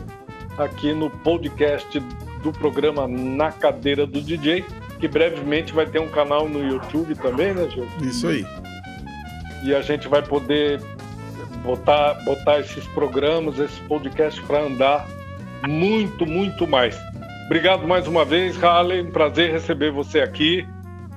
aqui no podcast do programa Na Cadeira do DJ, que brevemente vai ter um canal no YouTube também, né, Gil? Isso aí. E a gente vai poder botar, botar esses programas, esse podcast para andar muito, muito mais. Obrigado mais uma vez, Harley. Um prazer receber você aqui.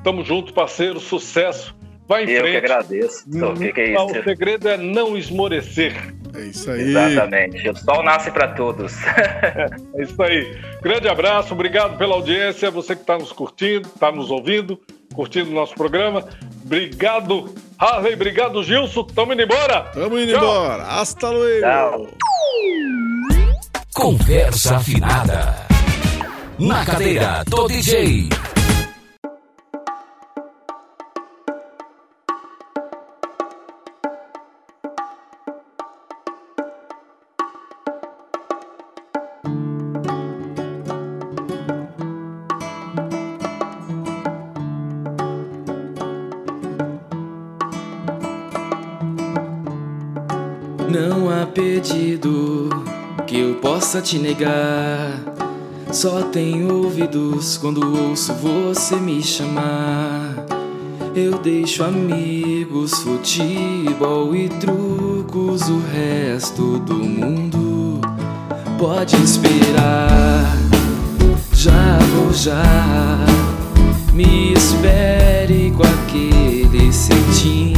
Tamo junto, parceiro. Sucesso Vai em eu frente. que agradeço. Hum, que que é isso? O segredo é não esmorecer. É isso aí. Exatamente. O sol nasce para todos. é, [laughs] é isso aí. Grande abraço, obrigado pela audiência. Você que está nos curtindo, está nos ouvindo, curtindo o nosso programa. Obrigado, Harley. Obrigado, Gilson. Tamo indo embora. Tamo indo Tchau. embora. Hasta luego. Tchau. Conversa afinada. Na cadeira do DJ. Possa te negar. Só tenho ouvidos quando ouço você me chamar. Eu deixo amigos, futebol e trucos, o resto do mundo pode esperar. Já vou já, me espere com aquele cetim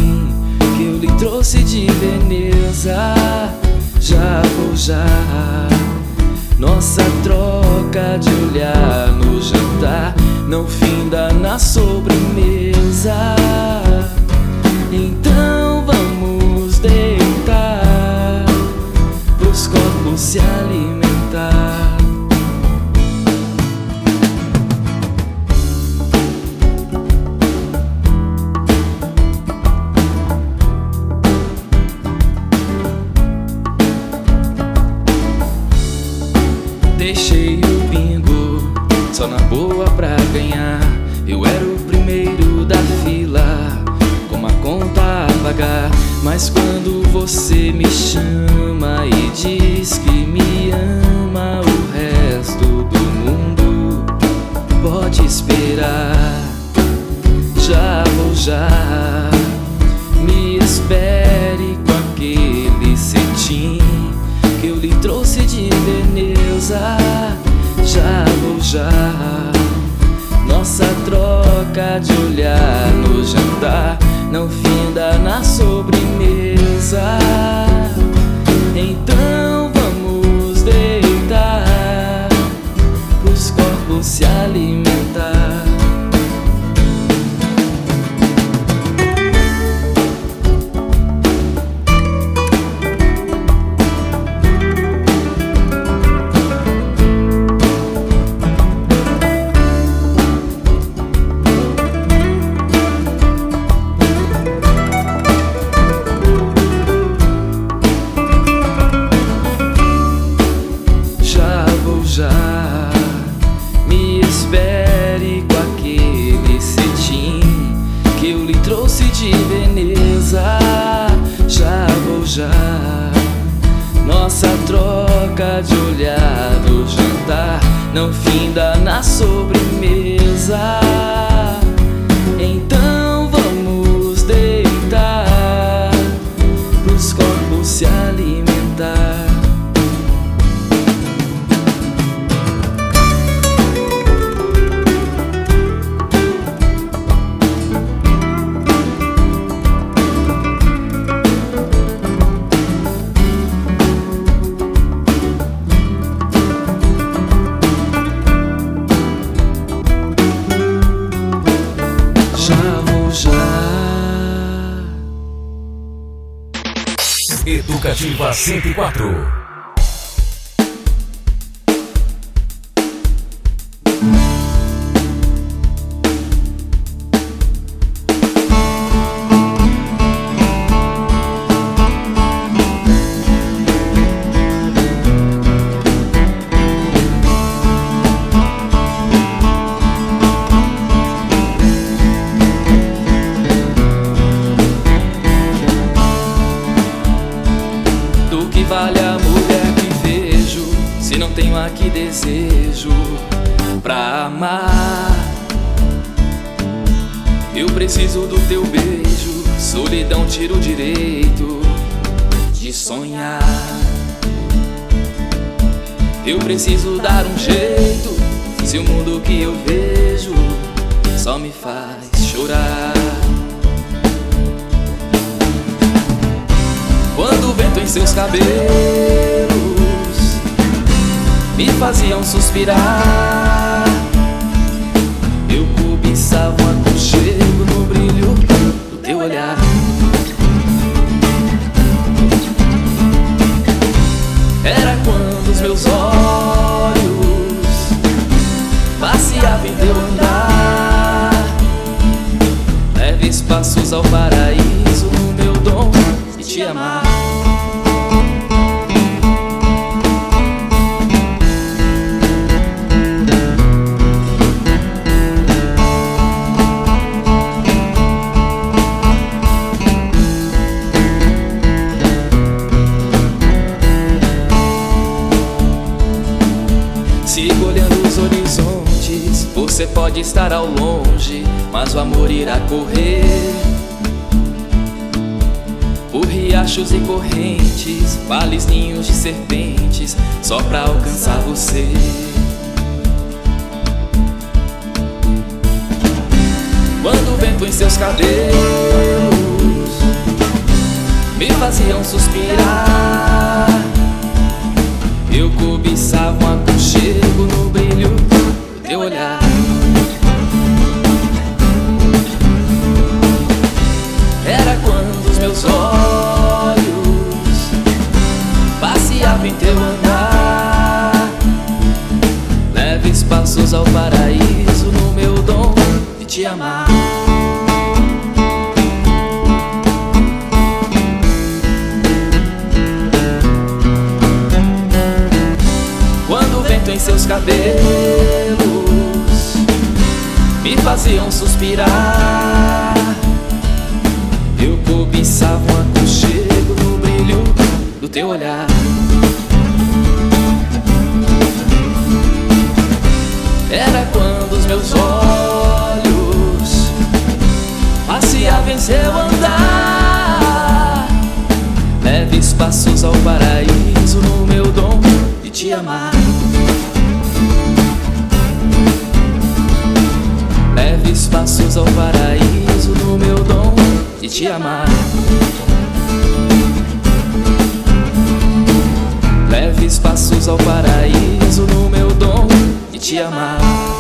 que eu lhe trouxe de Veneza já vou já. Nossa troca de olhar no jantar não finda na sobremesa. Então vamos deitar pros corpos se alimentar. Só na boa pra ganhar. Eu era o primeiro da fila, com uma conta a pagar. Mas quando você me chama e diz que me ama, o resto do mundo pode esperar. Já vou já, me espere com aquele cetim que eu lhe trouxe de Veneza. Nossa troca de olhar no jantar não finda na sobremesa. O direito de sonhar. Eu preciso dar um jeito se o mundo que eu vejo só me faz chorar. Quando o vento em seus cabelos me faziam suspirar, eu cobiçava um aconchego no brilho do teu olhar. Quando os meus olhos. Passeavam em teu andar, leves passos ao paraíso estar ao longe, mas o amor irá correr. Por riachos e correntes, vales ninhos de serpentes, só pra alcançar você. Quando o vento em seus cabelos me faziam suspirar. Eu cobiçava um aconchego no brilho do teu olhar. Te amar. Quando o vento em seus cabelos me faziam suspirar. Eu cobiçava um aconchego no brilho do teu olhar. Era quando os meus olhos em seu andar. Leves passos ao paraíso no meu dom de te amar. Leves passos ao paraíso no meu dom de te amar. Leves passos ao paraíso no meu dom de te amar.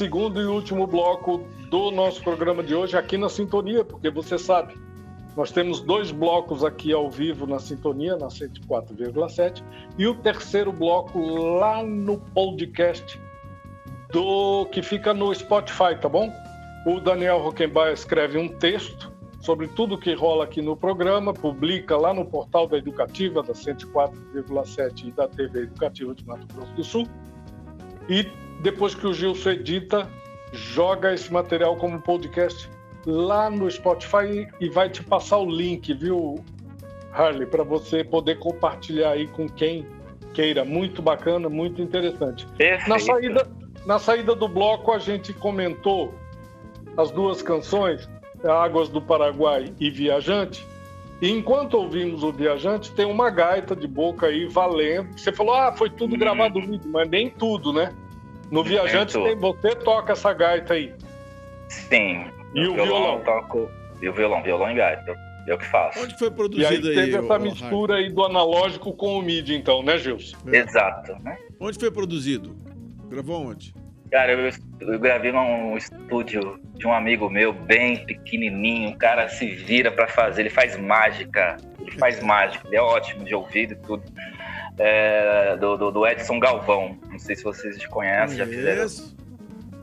Segundo e último bloco do nosso programa de hoje, aqui na Sintonia, porque você sabe, nós temos dois blocos aqui ao vivo na Sintonia, na 104,7, e o terceiro bloco lá no podcast do que fica no Spotify, tá bom? O Daniel Rockenbach escreve um texto sobre tudo que rola aqui no programa, publica lá no portal da Educativa, da 104,7 e da TV Educativa de Mato Grosso do Sul. E depois que o Gilson edita, joga esse material como podcast lá no Spotify e vai te passar o link, viu, Harley, para você poder compartilhar aí com quem queira. Muito bacana, muito interessante. Perfeito. Na saída, na saída do bloco, a gente comentou as duas canções, Águas do Paraguai e Viajante. E enquanto ouvimos o Viajante, tem uma gaita de boca aí valendo. Você falou, ah, foi tudo Hum. gravado no vídeo, mas nem tudo, né? No Viajante, tem, você toca essa gaita aí. Sim. E o violão? eu toco. E o violão, violão e gaita. Eu que faço. Onde foi E aí produzido aí? teve ô- essa ô, mistura aí do analógico com o MIDI, então, né, Gilson? Harry? Exato, né? Onde foi produzido? Gravou onde? Cara, eu, eu gravei num estúdio de um amigo meu, bem pequenininho. O cara se vira pra fazer, ele faz mágica. Ele faz mágica, ele é ótimo de ouvido e tudo. É, do, do, do Edson Galvão. Não sei se vocês conhecem, já fizeram.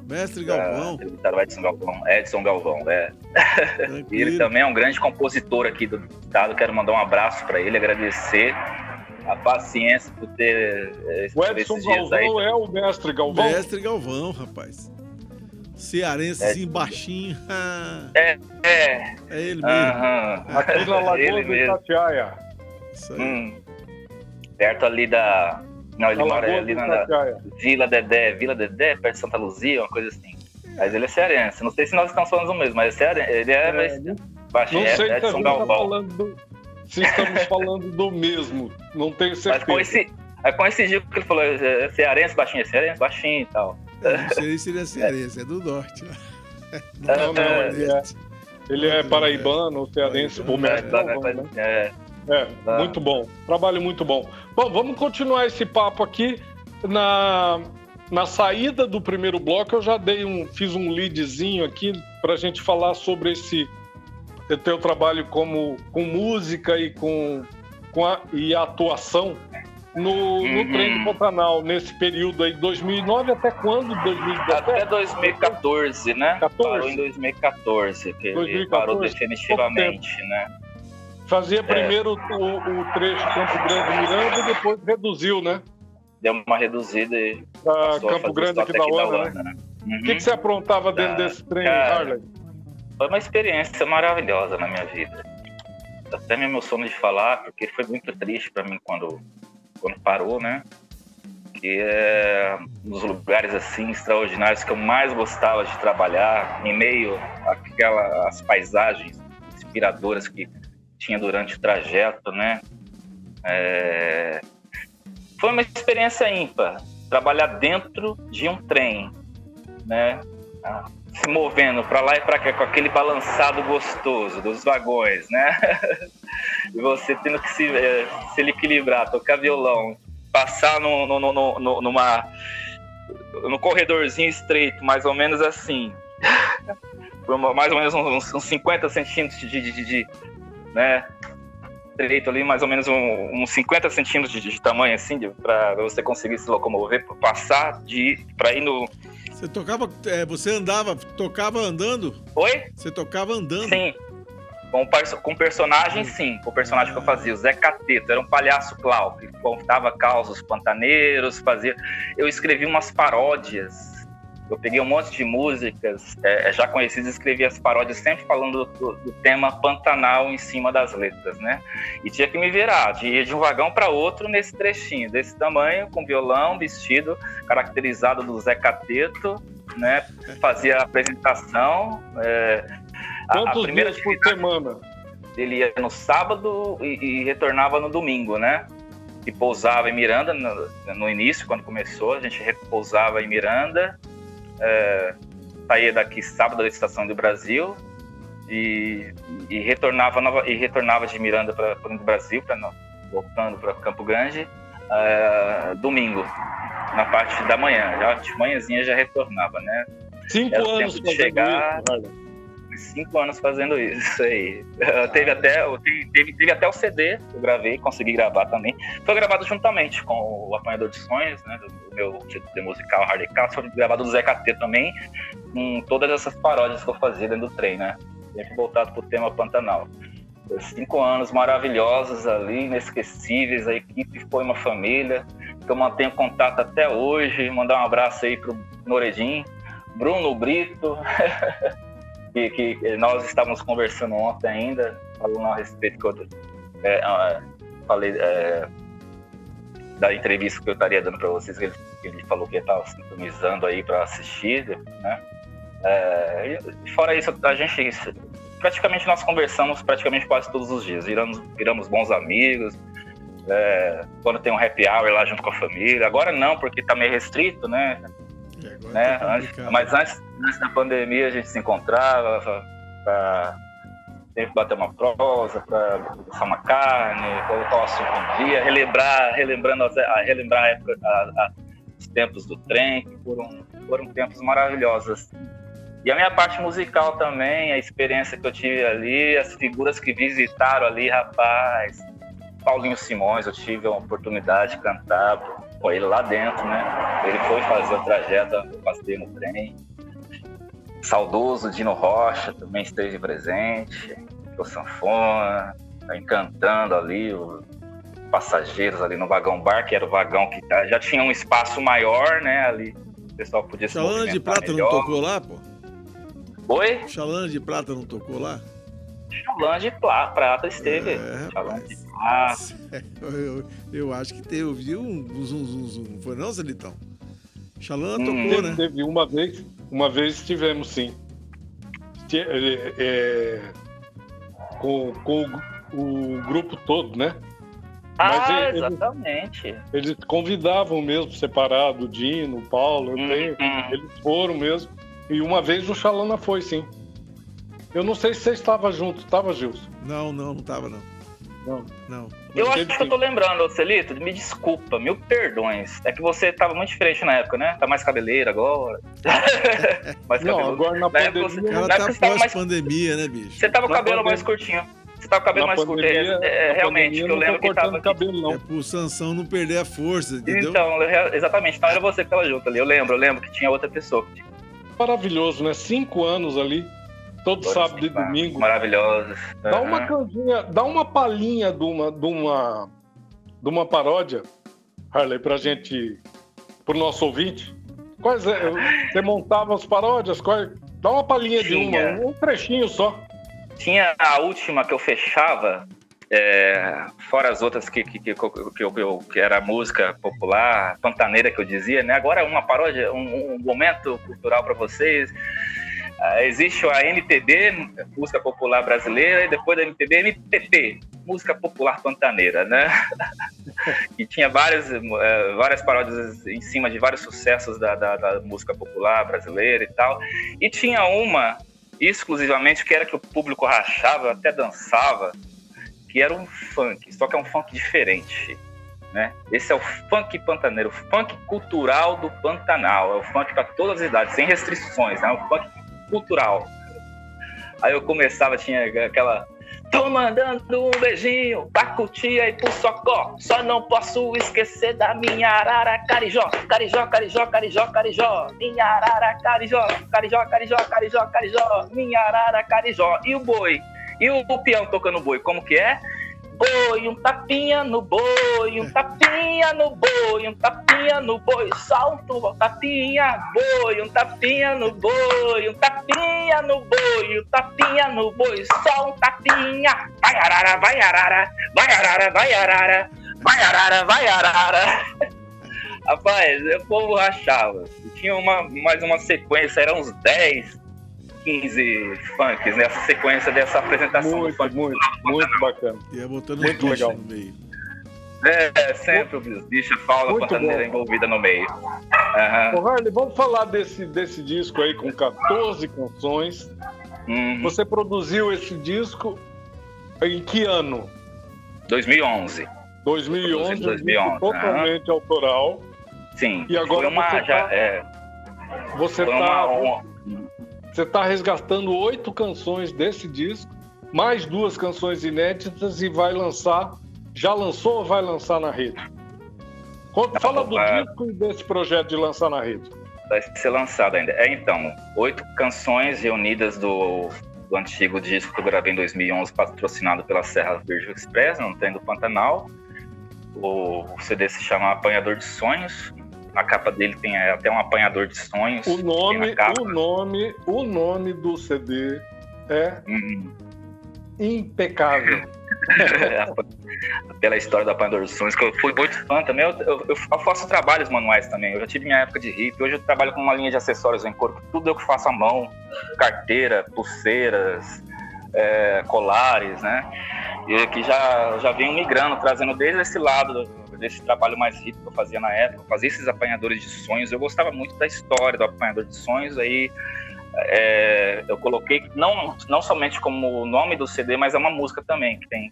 Mestre Galvão. Edson Galvão. Edson Galvão, é. [laughs] E ele também é um grande compositor aqui do estado. Quero mandar um abraço para ele, agradecer a paciência por ter eh, O Edson dias aí. Galvão é o mestre Galvão? Mestre Galvão, rapaz. Cearense, É. assim, baixinho. [laughs] É, É ele mesmo. aham. Aqui na [laughs] Lagoa Ele do mesmo. Itatiaia. Isso aí. Hum. Perto ali da. Não, ele mora ali na. Vila Dedé, Vila Dedé, perto de Santa Luzia, uma coisa assim. Mas ele é cearense. Não sei se nós estamos falando do mesmo, mas é cearense. Ele é, É, mas- não- baixinho, Não sei é se a Edson gente tá do... Se estamos falando do mesmo. Não tenho [laughs] Mas certeza. coincidi, aí coincidiu que ele falou: é cearense, baixinho, é cearense, baixinho e tal. Eu Não sei se ele é cearense, é do norte [laughs] lá. Não, não, ele é, ele é paraibano, cearense, o mestre Galvão, né? É, É, muito bom. Trabalho muito bom. Bom, vamos continuar esse papo aqui. Na, na saída do primeiro bloco, eu já dei um, fiz um leadzinho aqui para a gente falar sobre esse teu trabalho como, com música e com, com a, e a atuação no, no Uhum. trem do Pantanal, nesse período aí, 2009 até quando? 2017? Até 2014, né? 14? Parou em 2014, que ele 2014, parou definitivamente, né? Fazia primeiro o, o trecho Campo Grande Miranda e depois reduziu, né? Deu uma reduzida e Pra passou a Campo Grande aqui da Uana, né? né? O Uhum. que, que você aprontava dentro Tá. desse trem, Cara, Harley? Foi uma experiência maravilhosa na minha vida. Até me emociono de falar, porque foi muito triste para mim quando, quando parou, né? Que é um dos lugares assim extraordinários que eu mais gostava de trabalhar, em meio àquelas paisagens inspiradoras que tinha durante o trajeto, né? É, Foi uma experiência ímpar, trabalhar dentro de um trem, né? Ah, se movendo para lá e para cá com aquele balançado gostoso dos vagões, né? [laughs] e você tendo que se, eh, se equilibrar, tocar violão, passar no, no, no, no, numa no corredorzinho estreito, mais ou menos assim, [laughs] mais ou menos uns, uns 50 centímetros de, de- de, né? estreito ali, mais ou menos um, uns 50 centímetros de, de tamanho, assim, para você conseguir se locomover, passar de para ir no. Você tocava, é, você andava, tocava andando? Oi? Você tocava andando? Sim. Com, com personagem, sim. Com o personagem que eu fazia, o Zé Cateto, era um palhaço clau, que contava causos pantaneiros, fazia. Eu escrevi umas paródias eu peguei um monte de músicas é, é, já conhecidas e escrevi as paródias sempre falando do, do, tema Pantanal em cima das letras, né? E tinha que me virar, de ir de um vagão para outro nesse trechinho, desse tamanho, com violão, vestido, caracterizado do Zé Cateto, né? Fazia a apresentação. É, Quantos a, a primeira dias por semana? Ele ia no sábado e, e retornava no domingo, né? e pousava em Miranda no, no, início, quando começou, a gente repousava em Miranda é, saía daqui sábado da estação do Brasil e, e retornava nova, e retornava de Miranda para o Brasil, para voltando para Campo Grande, é, domingo, na parte da manhã. Já de manhãzinha já retornava, né? Cinco Era anos de chegar. Cinco anos fazendo isso aí. [laughs] Ah, teve, até, teve, teve até o CD que eu gravei, consegui gravar também. Foi gravado juntamente com o Apanhador de Sonhos, né? Do meu título de musical, Harley Cast, foi gravado do Zé KT também, com todas essas paródias que eu fazia dentro do trem, né? Sempre voltado pro tema Pantanal. Foi cinco anos maravilhosos ali, inesquecíveis, a equipe foi uma família, que eu mantenho contato até hoje. Mandar um abraço aí pro Noredin, Bruno Brito. [laughs] que, que nós estávamos conversando ontem ainda, falando a respeito que eu é, falei é, da entrevista que eu estaria dando para vocês, ele, ele falou que estava sintonizando aí para assistir, né? É, fora isso, a gente praticamente nós conversamos praticamente quase todos os dias, viramos, viramos bons amigos. É, quando tem um happy hour lá junto com a família, agora não, porque está meio restrito, né? Né? Tá antes, mas antes, antes da pandemia a gente se encontrava para sempre bater uma prosa, para passar uma carne, colocar o assunto um dia, relembrar, relembrando a, relembrar a época, a, a, os tempos do trem, que foram, foram tempos maravilhosos. E a minha parte musical também, a experiência que eu tive ali, as figuras que visitaram ali, rapaz. Paulinho Simões, eu tive a oportunidade de cantar com ele lá dentro, né? Ele foi fazer o trajeto, passei no trem. Saudoso Dino Rocha também esteve presente, o sanfona, tá encantando ali os passageiros ali no vagão bar, que era o vagão que tá, já tinha um espaço maior, né? Ali o pessoal podia se Chalana de Prata melhor. não tocou lá, pô? Oi? Chalana de Prata não tocou lá? Chalana de Prata esteve. É, Chalana de Prata. Eu, eu, acho que teve, viu? Um zum, zum, zum. Foi não, Zelitão? Chalana hum. tocou, né? Teve uma vez, uma vez tivemos sim. É, é, com, com o, o, grupo todo, né? Ah, eles, exatamente. Eles convidavam mesmo separado, o Dino, o Paulo, uhum. eles foram mesmo. E uma vez o Chalana foi, sim. Eu não sei se você estava junto, estava, Gilson? Não, não, não estava, não. Não. Não. Eu acho que eu tô lembrando, Celito, me desculpa, mil perdões. É que você tava muito diferente na época, né? Tá mais cabeleiro agora. [laughs] mais não, agora na, na pandemia... Época, você, cara tá pós-pandemia, mais... né, bicho? Você tava com o cabelo mais curtinho. Você tava com o cabelo na mais curto. É, é realmente, eu lembro que tava... Cabelo, não. É pro Sansão não perder a força, entendeu? Então, exatamente. Então era você que tava junto ali. Eu lembro, eu lembro que tinha outra pessoa. Maravilhoso, né? Cinco anos ali todo sábado e domingo. Maravilhosos. Dá uma canzinha, dá uma palhinha de uma, de uma, de uma paródia, Harley, pra gente, pro nosso ouvinte. Quais é, você montava as paródias? Quais, dá uma palhinha de uma, um trechinho só. Tinha a última que eu fechava, é, fora as outras que, que, que, que, que era música popular, pantaneira que eu dizia, né? Agora uma paródia, um, um momento cultural para vocês. Uh, existe a MPB, música popular brasileira, e depois da MPB, MPP, música popular pantaneira, né? [laughs] e tinha várias, uh, várias paródias em cima de vários sucessos da, da, da, música popular brasileira e tal. E tinha uma, exclusivamente, que era que o público rachava, até dançava, que era um funk, só que é um funk diferente. Né? Esse é o funk pantaneiro, o funk cultural do Pantanal, é o funk para todas as idades, sem restrições, né? o funk cultural. Aí eu começava, tinha aquela Tô mandando um beijinho pra curtir aí pro Socó. Só não posso esquecer da minha arara carijó. Carijó, carijó, carijó, carijó. Minha arara carijó. Carijó, carijó, carijó, carijó. Minha arara carijó. E o boi? E o peão tocando boi, como que é? Boi, um tapinha no boi, um tapinha no boi, um tapinha no boi, salto, um tapinha, boi, um tapinha no boi, um tapinha no boi, um tapinha no boi, só um tapinha, vai arara, vai arara, vai arara, vai arara, vai arara, vai arara. [laughs] Rapaz, o povo rachava. Tinha uma, mais uma sequência, eram uns 10, 15 funks nessa sequência dessa apresentação. Muito, muito, muito, muito bacana. E é botando muito legal. no meio. É, sempre os bichos falam com a envolvida no meio. Uhum. Ô, Harley, vamos falar desse, desse disco aí com 14 canções. Uhum. Você produziu esse disco em que ano? 2011. 2011, 2011 um totalmente uhum. autoral. Sim. E agora foi uma, você já, tá, é, você foi tá, uma, você está resgatando oito canções desse disco, mais duas canções inéditas e vai lançar. Já lançou ou vai lançar na rede? Fala do é. disco e desse projeto de lançar na rede. Vai ser lançado ainda. É então, oito canções reunidas do, do antigo disco que eu gravei em 2011, patrocinado pela Serra Virgem Express, não tem do Pantanal. O, o CD se chama Apanhador de Sonhos, na capa dele tem até um apanhador de sonhos. O nome, o nome, o nome do CD é Hum, impecável. [laughs] pela história do apanhador de sonhos, que eu fui muito fã também. Eu, eu- eu faço trabalhos manuais também. Eu já tive minha época de hippie. Hoje eu trabalho com uma linha de acessórios em corpo. Tudo eu que faço à mão. Carteira, pulseiras, é, colares, né? E que já, já venho migrando, trazendo desde esse lado desse trabalho mais hippie que eu fazia na época. Fazia esses apanhadores de sonhos. Eu gostava muito da história do apanhador de sonhos. Aí é, eu coloquei não, não somente como o nome do CD, mas é uma música também que tem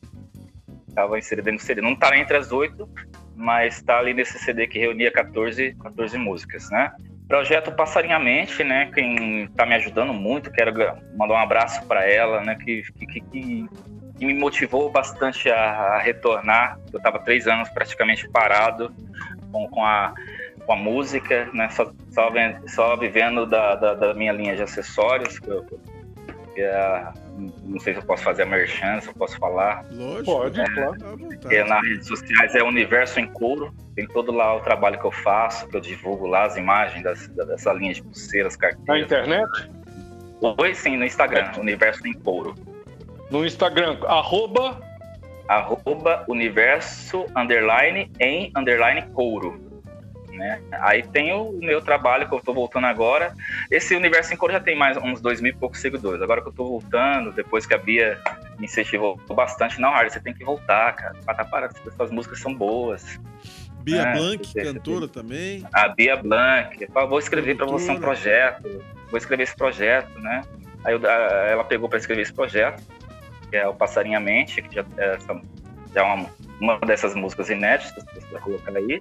estava inserida no CD. Não está entre as oito, mas está ali nesse CD que reunia 14, 14 músicas, né? Projeto Passarinhamente, né? Quem está me ajudando muito, quero mandar um abraço para ela, né? Que, que, que, que me motivou bastante a, a retornar. Eu estava três anos praticamente parado com, com a com a música, né? Só, só, só vivendo da, da, da, minha linha de acessórios, que eu, que é, não sei se eu posso fazer a merchan, se eu posso falar. Lógico. Pode, é, claro. Nas redes sociais é Universo em Couro, tem todo lá o trabalho que eu faço, que eu divulgo lá as imagens das, dessa linha de pulseiras, carteiras. Na internet? Oi, sim, no Instagram, Universo em Couro. No Instagram, arroba... Arroba universo, underline, em, underline, couro. Né? Aí tem o meu trabalho que eu tô voltando agora. Esse Universo em Cor já tem mais uns dois mil e poucos seguidores. Agora que eu tô voltando, depois que a Bia me incentivou bastante, não, Harley, você tem que voltar, cara. Tá parado, suas músicas são boas. Bia é, Blanc, cantora também. A Bia Blanc. Vou escrever para você um projeto. Vou escrever esse projeto, né? Aí eu, ela pegou para escrever esse projeto, que é o Passarinhamente, que já é, já é uma, uma dessas músicas inéditas que você vai colocar aí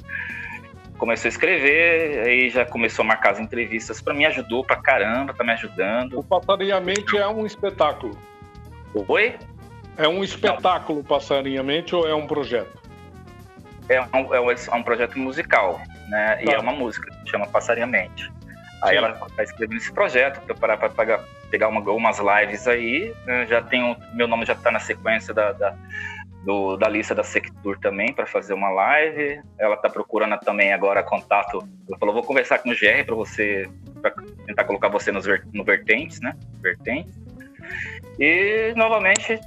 começou a escrever, aí já começou a marcar as entrevistas para mim, ajudou pra caramba, tá me ajudando. O Passarinhamente é um espetáculo. Oi? É um espetáculo, Não. Passarinhamente, ou é um projeto? É um, é um, é um projeto musical, né? Tá. E é uma música, que chama Passarinamente. Aí ela tá escrevendo esse projeto, preparar para pegar, pegar uma, umas lives aí. Né? Já tenho, meu nome já tá na sequência da, da do, da lista da Sectur também para fazer uma live. Ela está procurando também agora contato. Ela falou: vou conversar com o GR para você, para tentar colocar você nos no vertentes, né? Vertentes. E novamente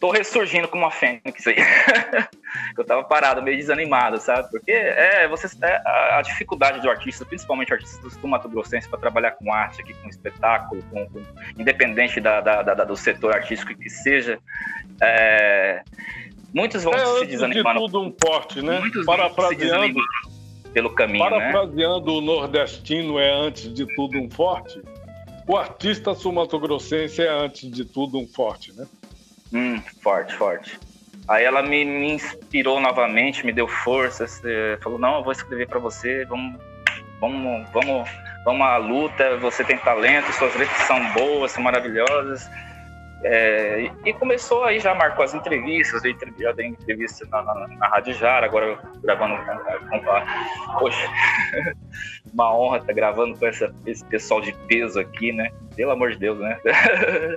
tô ressurgindo como uma fênix aí. [laughs] eu tava parado, meio desanimado, sabe? Porque é, você, é a, a, dificuldade do artista, principalmente artistas do Mato Grossense, para trabalhar com arte aqui, com espetáculo, com, com independente da, da, da, do setor artístico que seja, é, muitos vão é, se desanimando. De tudo um forte, né? Muitos Parafraseando, pelo caminho, Parafraseando né? o nordestino é antes de tudo um forte. O artista sumatogrossense é antes de tudo um forte, né? Hum, forte, forte. Aí ela me, me inspirou novamente, me deu forças, falou, não, eu vou escrever para você, vamos, vamos, vamos, vamos à luta, você tem talento, suas letras são boas, são maravilhosas. É, e começou aí, já marcou as entrevistas, já dei entrevista na, na, na Rádio Jara, agora gravando com, a, Poxa, [laughs] uma honra estar gravando com essa, esse pessoal de peso aqui, né? Pelo amor de Deus, né?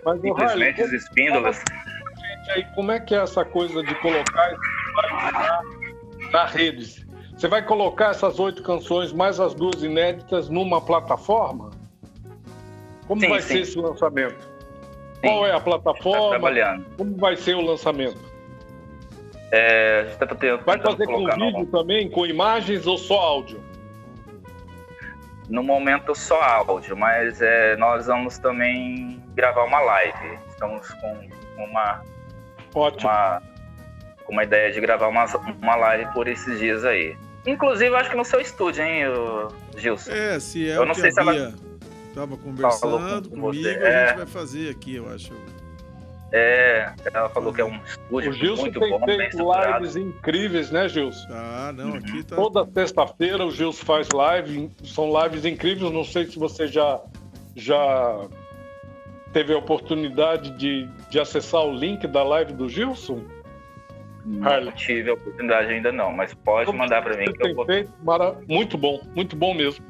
Mas, Simplesmente as espíndolas. Aí, como é que é essa coisa de colocar na, rede? Você vai colocar essas oito canções mais as duas inéditas numa plataforma? Como sim, vai sim. ser esse lançamento? Sim. Qual é a plataforma? Tá trabalhando. Como vai ser o lançamento? É, tá vai fazer com vídeo no... também, com imagens ou só áudio? No momento só áudio, mas é, nós vamos também gravar uma live. Estamos com uma, Ótimo. uma, uma ideia de gravar uma, uma live por esses dias aí. Inclusive, acho que no seu estúdio, hein, Gilson? É, se é eu não sei se ela estava conversando com comigo, você. a é. gente vai fazer aqui, eu acho. É, ela falou que é um estúdio o Gilson muito tem bom, feito lives incríveis, né, Gilson? Ah, não, aqui tá. Toda sexta-feira o Gilson faz live, são lives incríveis. Não sei se você já já teve a oportunidade de, de acessar o link da live do Gilson. Não tive a oportunidade ainda não, mas pode mandar para mim que eu vou. Feito, mara... Muito bom, muito bom mesmo.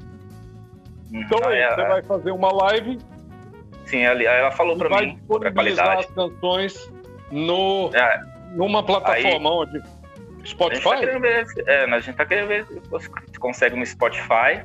Uhum. Então aí, é, você é... vai fazer uma live. Sim, ela, ela falou para mim sobre a qualidade. as canções no, é. numa plataforma aí, onde? Spotify? A gente tá ver, é, a gente tá querendo ver se consegue no Spotify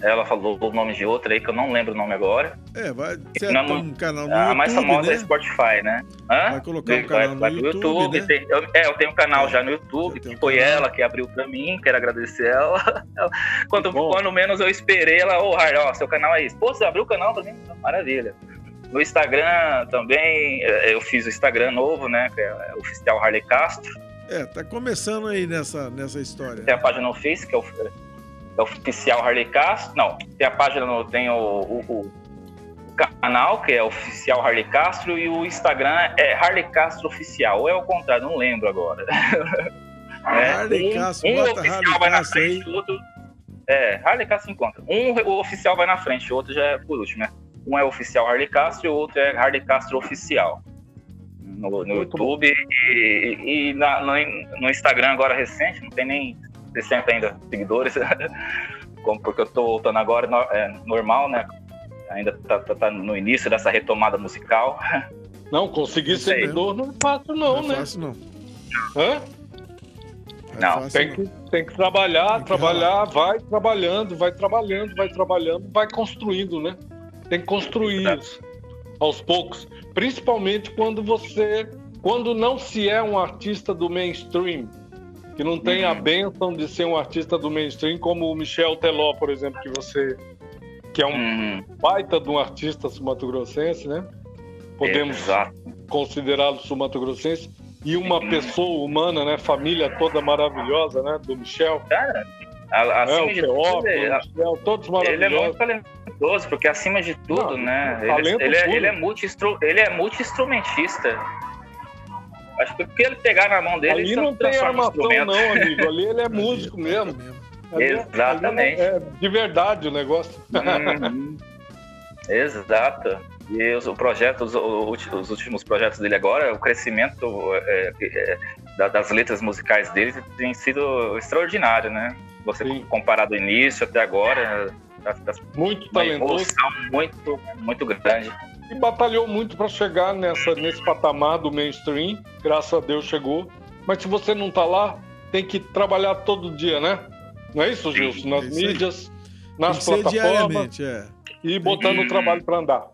ela falou o nome de outra aí que eu não lembro o nome agora. É, vai ser não, um canal no A YouTube, mais famosa né? é Spotify, né? Hã? Vai colocar um canal vai, no vai YouTube, YouTube né? tem, eu, é, eu tenho um canal é, já no YouTube, que foi ela que abriu pra mim, quero agradecer ela. [laughs] quando, quando menos eu esperei, ela, ô, oh, Harley, ó, seu canal é isso. Pô, você abriu o canal pra mim? Maravilha. No Instagram também, é, eu fiz o Instagram novo, né, que é oficial Harley Castro. É, tá começando aí nessa, nessa história. Tem a página no Face, que é o é oficial Harley Castro. Não, tem a página, no, tem o, o, o, canal, que é oficial Harley Castro, e o Instagram é Harley Castro Oficial. Ou é o contrário, não lembro agora. [laughs] é, Harley um, Castro, um oficial Harley vai na frente, outro. É, Harley Castro encontra. Um o oficial vai na frente, o outro já é por último, né? Um é oficial Harley Castro e o outro é Harley Castro Oficial. No, no YouTube e, e, e na, no, no Instagram agora recente, não tem nem 60 ainda seguidores, [laughs] como porque eu tô voltando agora, é normal, né? Ainda tá, tá, tá, no início dessa retomada musical. [laughs] Não, conseguir seguidor não é fácil não, não é né? Fácil não. Hã? É não, tem que, tem que trabalhar, tem trabalhar, que vai trabalhando, vai trabalhando, vai trabalhando, vai construindo, né? Tem que construir é. isso aos poucos, principalmente quando você, quando não se é um artista do mainstream, que não tem a benção de ser um artista do mainstream como o Michel Teló, por exemplo, que você que é um uhum. baita de um artista sumatogrossense, né? Podemos considerá-lo sumatogrossense e uma uhum. pessoa humana, né? Família toda maravilhosa, né? Do Michel. Cara, acima é, de tudo, ele, Michel, todos maravilhosos. Ele é muito talentoso, porque acima de tudo, não, né? Ele, ele, é, ele, é multi ele é multi-instrumentista. Acho que porque ele pegar na mão dele, ali não tem armação, não, amigo. Ali ele é [laughs] músico mesmo. Ali, é- Exatamente. É, é, de verdade o negócio. Uhum. Exato. E os, o projeto, os, os, últimos projetos dele agora, o crescimento é, é, das letras musicais dele tem sido extraordinário, né? Você Sim. comparar do início até agora, tá, tá muito talentoso, muito, muito grande e batalhou muito para chegar nessa, nesse patamar do mainstream. Graças a Deus chegou. Mas se você não está lá, tem que trabalhar todo dia, né? Não é isso, Gilson? Nas é mídias, nas plataformas. É. E botando o trabalho para andar.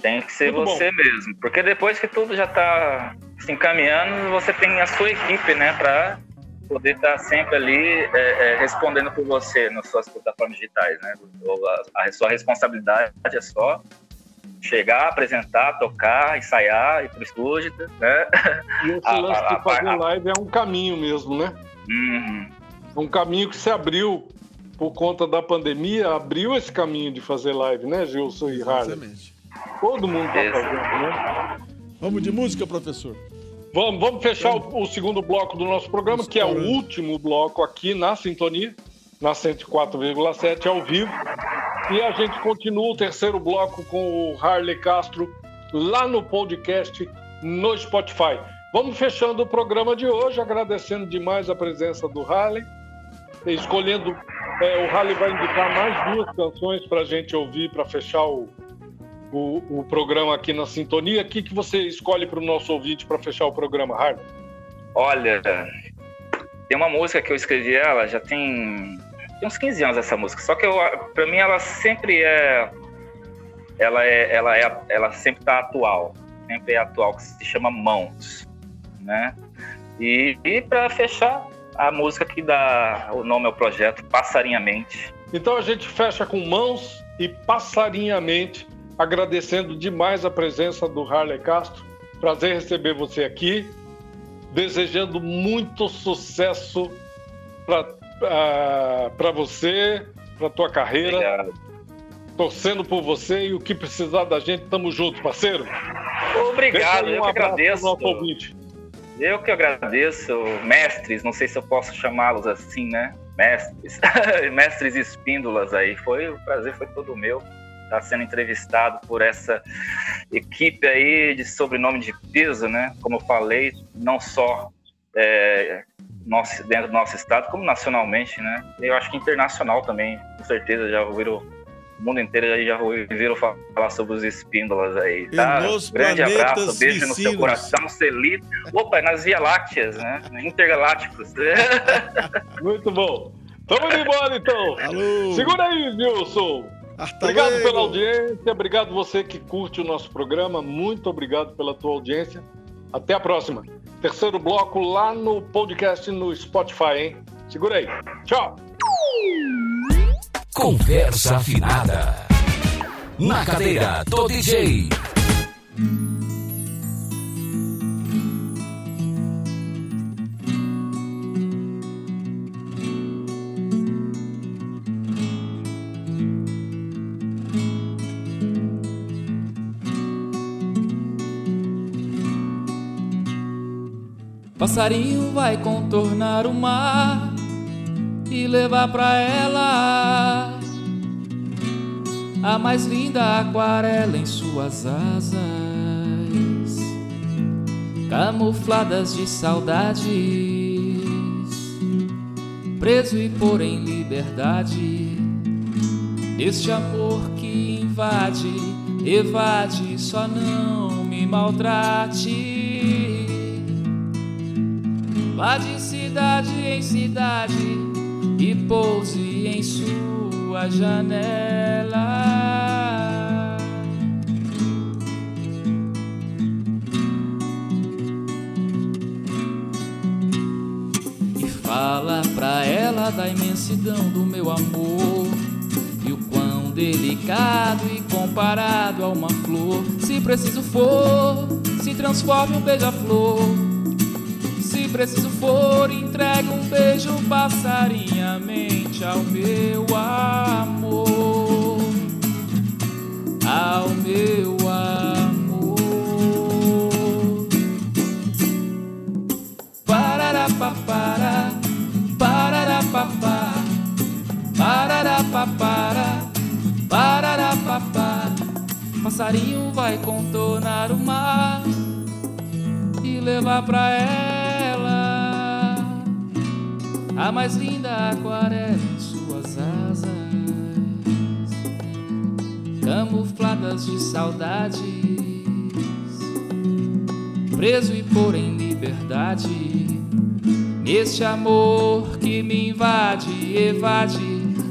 Tem que ser muito você bom. mesmo. Porque depois que tudo já está se encaminhando, você tem a sua equipe, né? Para poder estar tá sempre ali é, é, respondendo por você nas suas plataformas digitais, né? A, a sua responsabilidade é só chegar, apresentar, tocar, ensaiar, ir pro estúdio, né? E esse a, lance a, de fazer a, live é um caminho mesmo, né? Uhum. Um caminho que se abriu por conta da pandemia, abriu esse caminho de fazer live, né, Gilson e Harley? Exatamente. Todo mundo tá fazendo, né? Vamos de música, professor? Vamos, vamos fechar o, o, segundo bloco do nosso programa, que é o último bloco aqui na Sintonia, na 104,7 ao vivo. E a gente continua o terceiro bloco com o Harley Castro lá no podcast no Spotify. Vamos fechando o programa de hoje, agradecendo demais a presença do Harley, escolhendo. É, o Harley vai indicar mais duas canções para a gente ouvir para fechar o, o, o, programa aqui na Sintonia. O que, que você escolhe para o nosso ouvinte para fechar o programa, Harley? Olha, tem uma música que eu escrevi ela, já tem, uns 15 anos essa música, só que para mim ela sempre é ela é ela é ela sempre está atual, sempre é atual, que se chama Mãos, né? E, e para fechar a música que dá o nome ao projeto, Passarinhamente. Então a gente fecha com Mãos e Passarinhamente, agradecendo demais a presença do Harley Castro. Prazer receber você aqui desejando muito sucesso para uh, ah, você, para tua carreira. Obrigado. Torcendo por você e o que precisar da gente, tamo junto, parceiro. Obrigado, um eu que agradeço. Eu que agradeço, mestres, não sei se eu posso chamá-los assim, né? Mestres, [laughs] mestres espíndolas aí. Foi o prazer, foi todo meu está sendo entrevistado por essa equipe aí de sobrenome de peso, né? Como eu falei, não só é, nosso, dentro do nosso estado, como nacionalmente, né? Eu acho que internacional também, com certeza já ouviram o mundo inteiro já ouviram falar sobre os espíndolas aí, tá? Grande abraço, beijo no seu coração, Celito. Opa, nas Via Lácteas, né? Intergalácticos. [laughs] [laughs] Muito bom. Tamo indo embora, então. Alô. Segura aí, Wilson. Obrigado pela audiência, obrigado você que curte o nosso programa, muito obrigado pela tua audiência. Até a próxima. Terceiro bloco lá no podcast no Spotify, hein? Segura aí. Tchau. Conversa afinada. Na cadeira do DJ. Passarinho vai contornar o mar e levar pra ela a mais linda aquarela em suas asas, camufladas de saudades, preso e por em liberdade. Este amor que invade, evade, só não me maltrate. Vá de cidade em cidade e pouse em sua janela. E fala pra ela da imensidão do meu amor e o quão delicado e comparado a uma flor. Se preciso for, se transforme um beija-flor preciso for, entregue um beijo passarinhamente ao meu amor, ao meu amor. Pararapapara, pararapapá, pararapapara, pararapapá. Passarinho vai contornar o mar e levar pra ela a mais linda aquarela em suas asas, camufladas de saudades, preso e por em liberdade, neste amor que me invade, evade,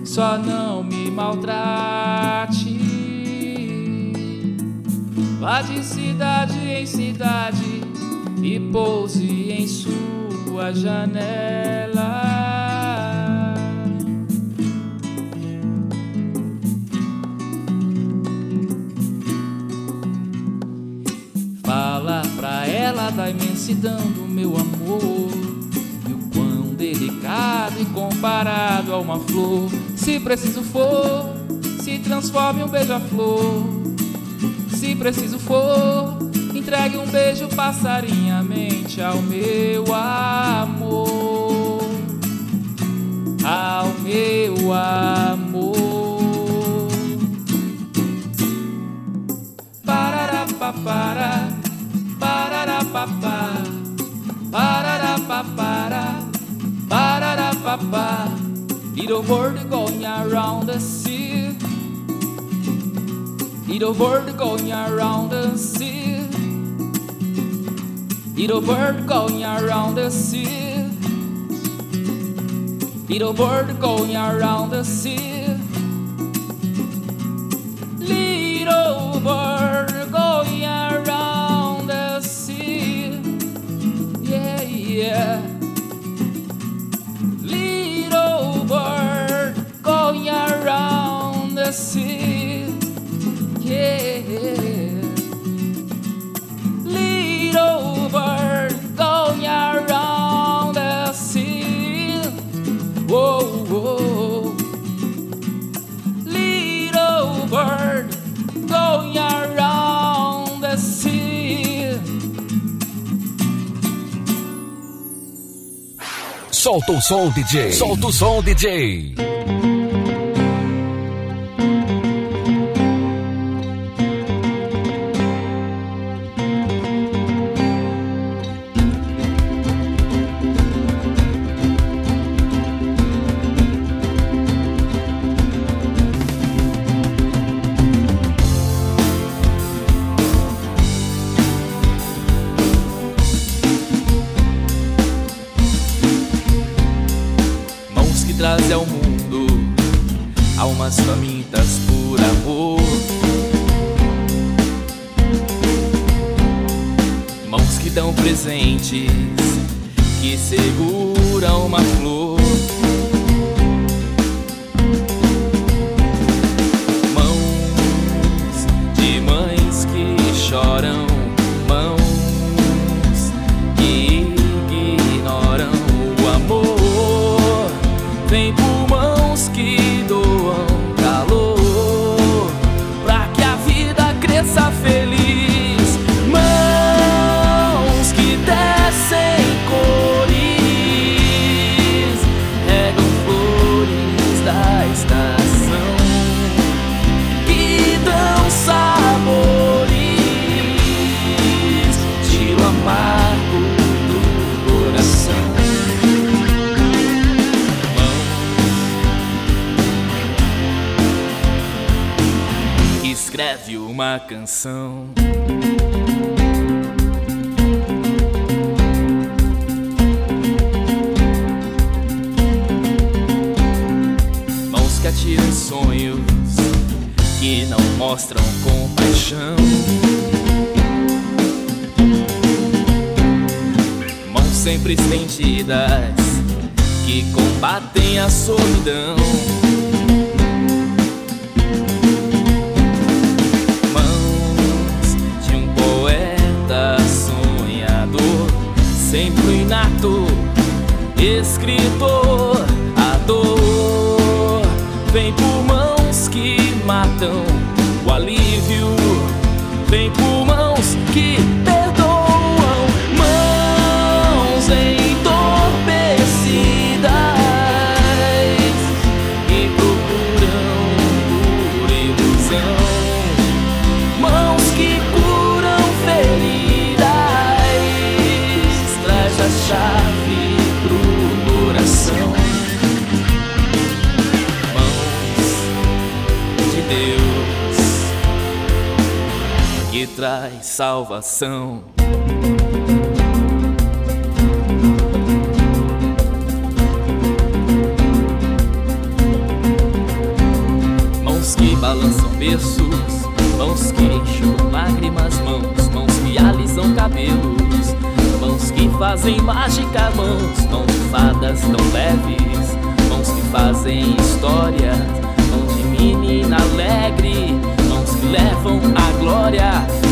só não me maltrate. Vá de cidade em cidade e pouse em sua janela. Ela da imensidão do meu amor e o quão delicado e comparado a uma flor. Se preciso for, se transforme um beija-flor. Se preciso for, entregue um beijo passarinhamente ao meu amor, ao meu amor. Pararapapá para para para para para para para Little bird going around the sea. Little bird going around the sea. Little bird going around the sea. Little bird going around the sea Solta o som, DJ. Solta o som, DJ. Sempre estendidas que combatem a solidão. Mãos de um poeta sonhador, sempre inato escritor. A dor vem por mãos que matam salvação. Mãos que balançam berços, mãos que enxugam lágrimas, mãos, mãos que alisam cabelos, mãos que fazem mágica, mãos, de fadas tão leves, mãos que fazem história, mãos de menina alegre, mãos que levam a glória.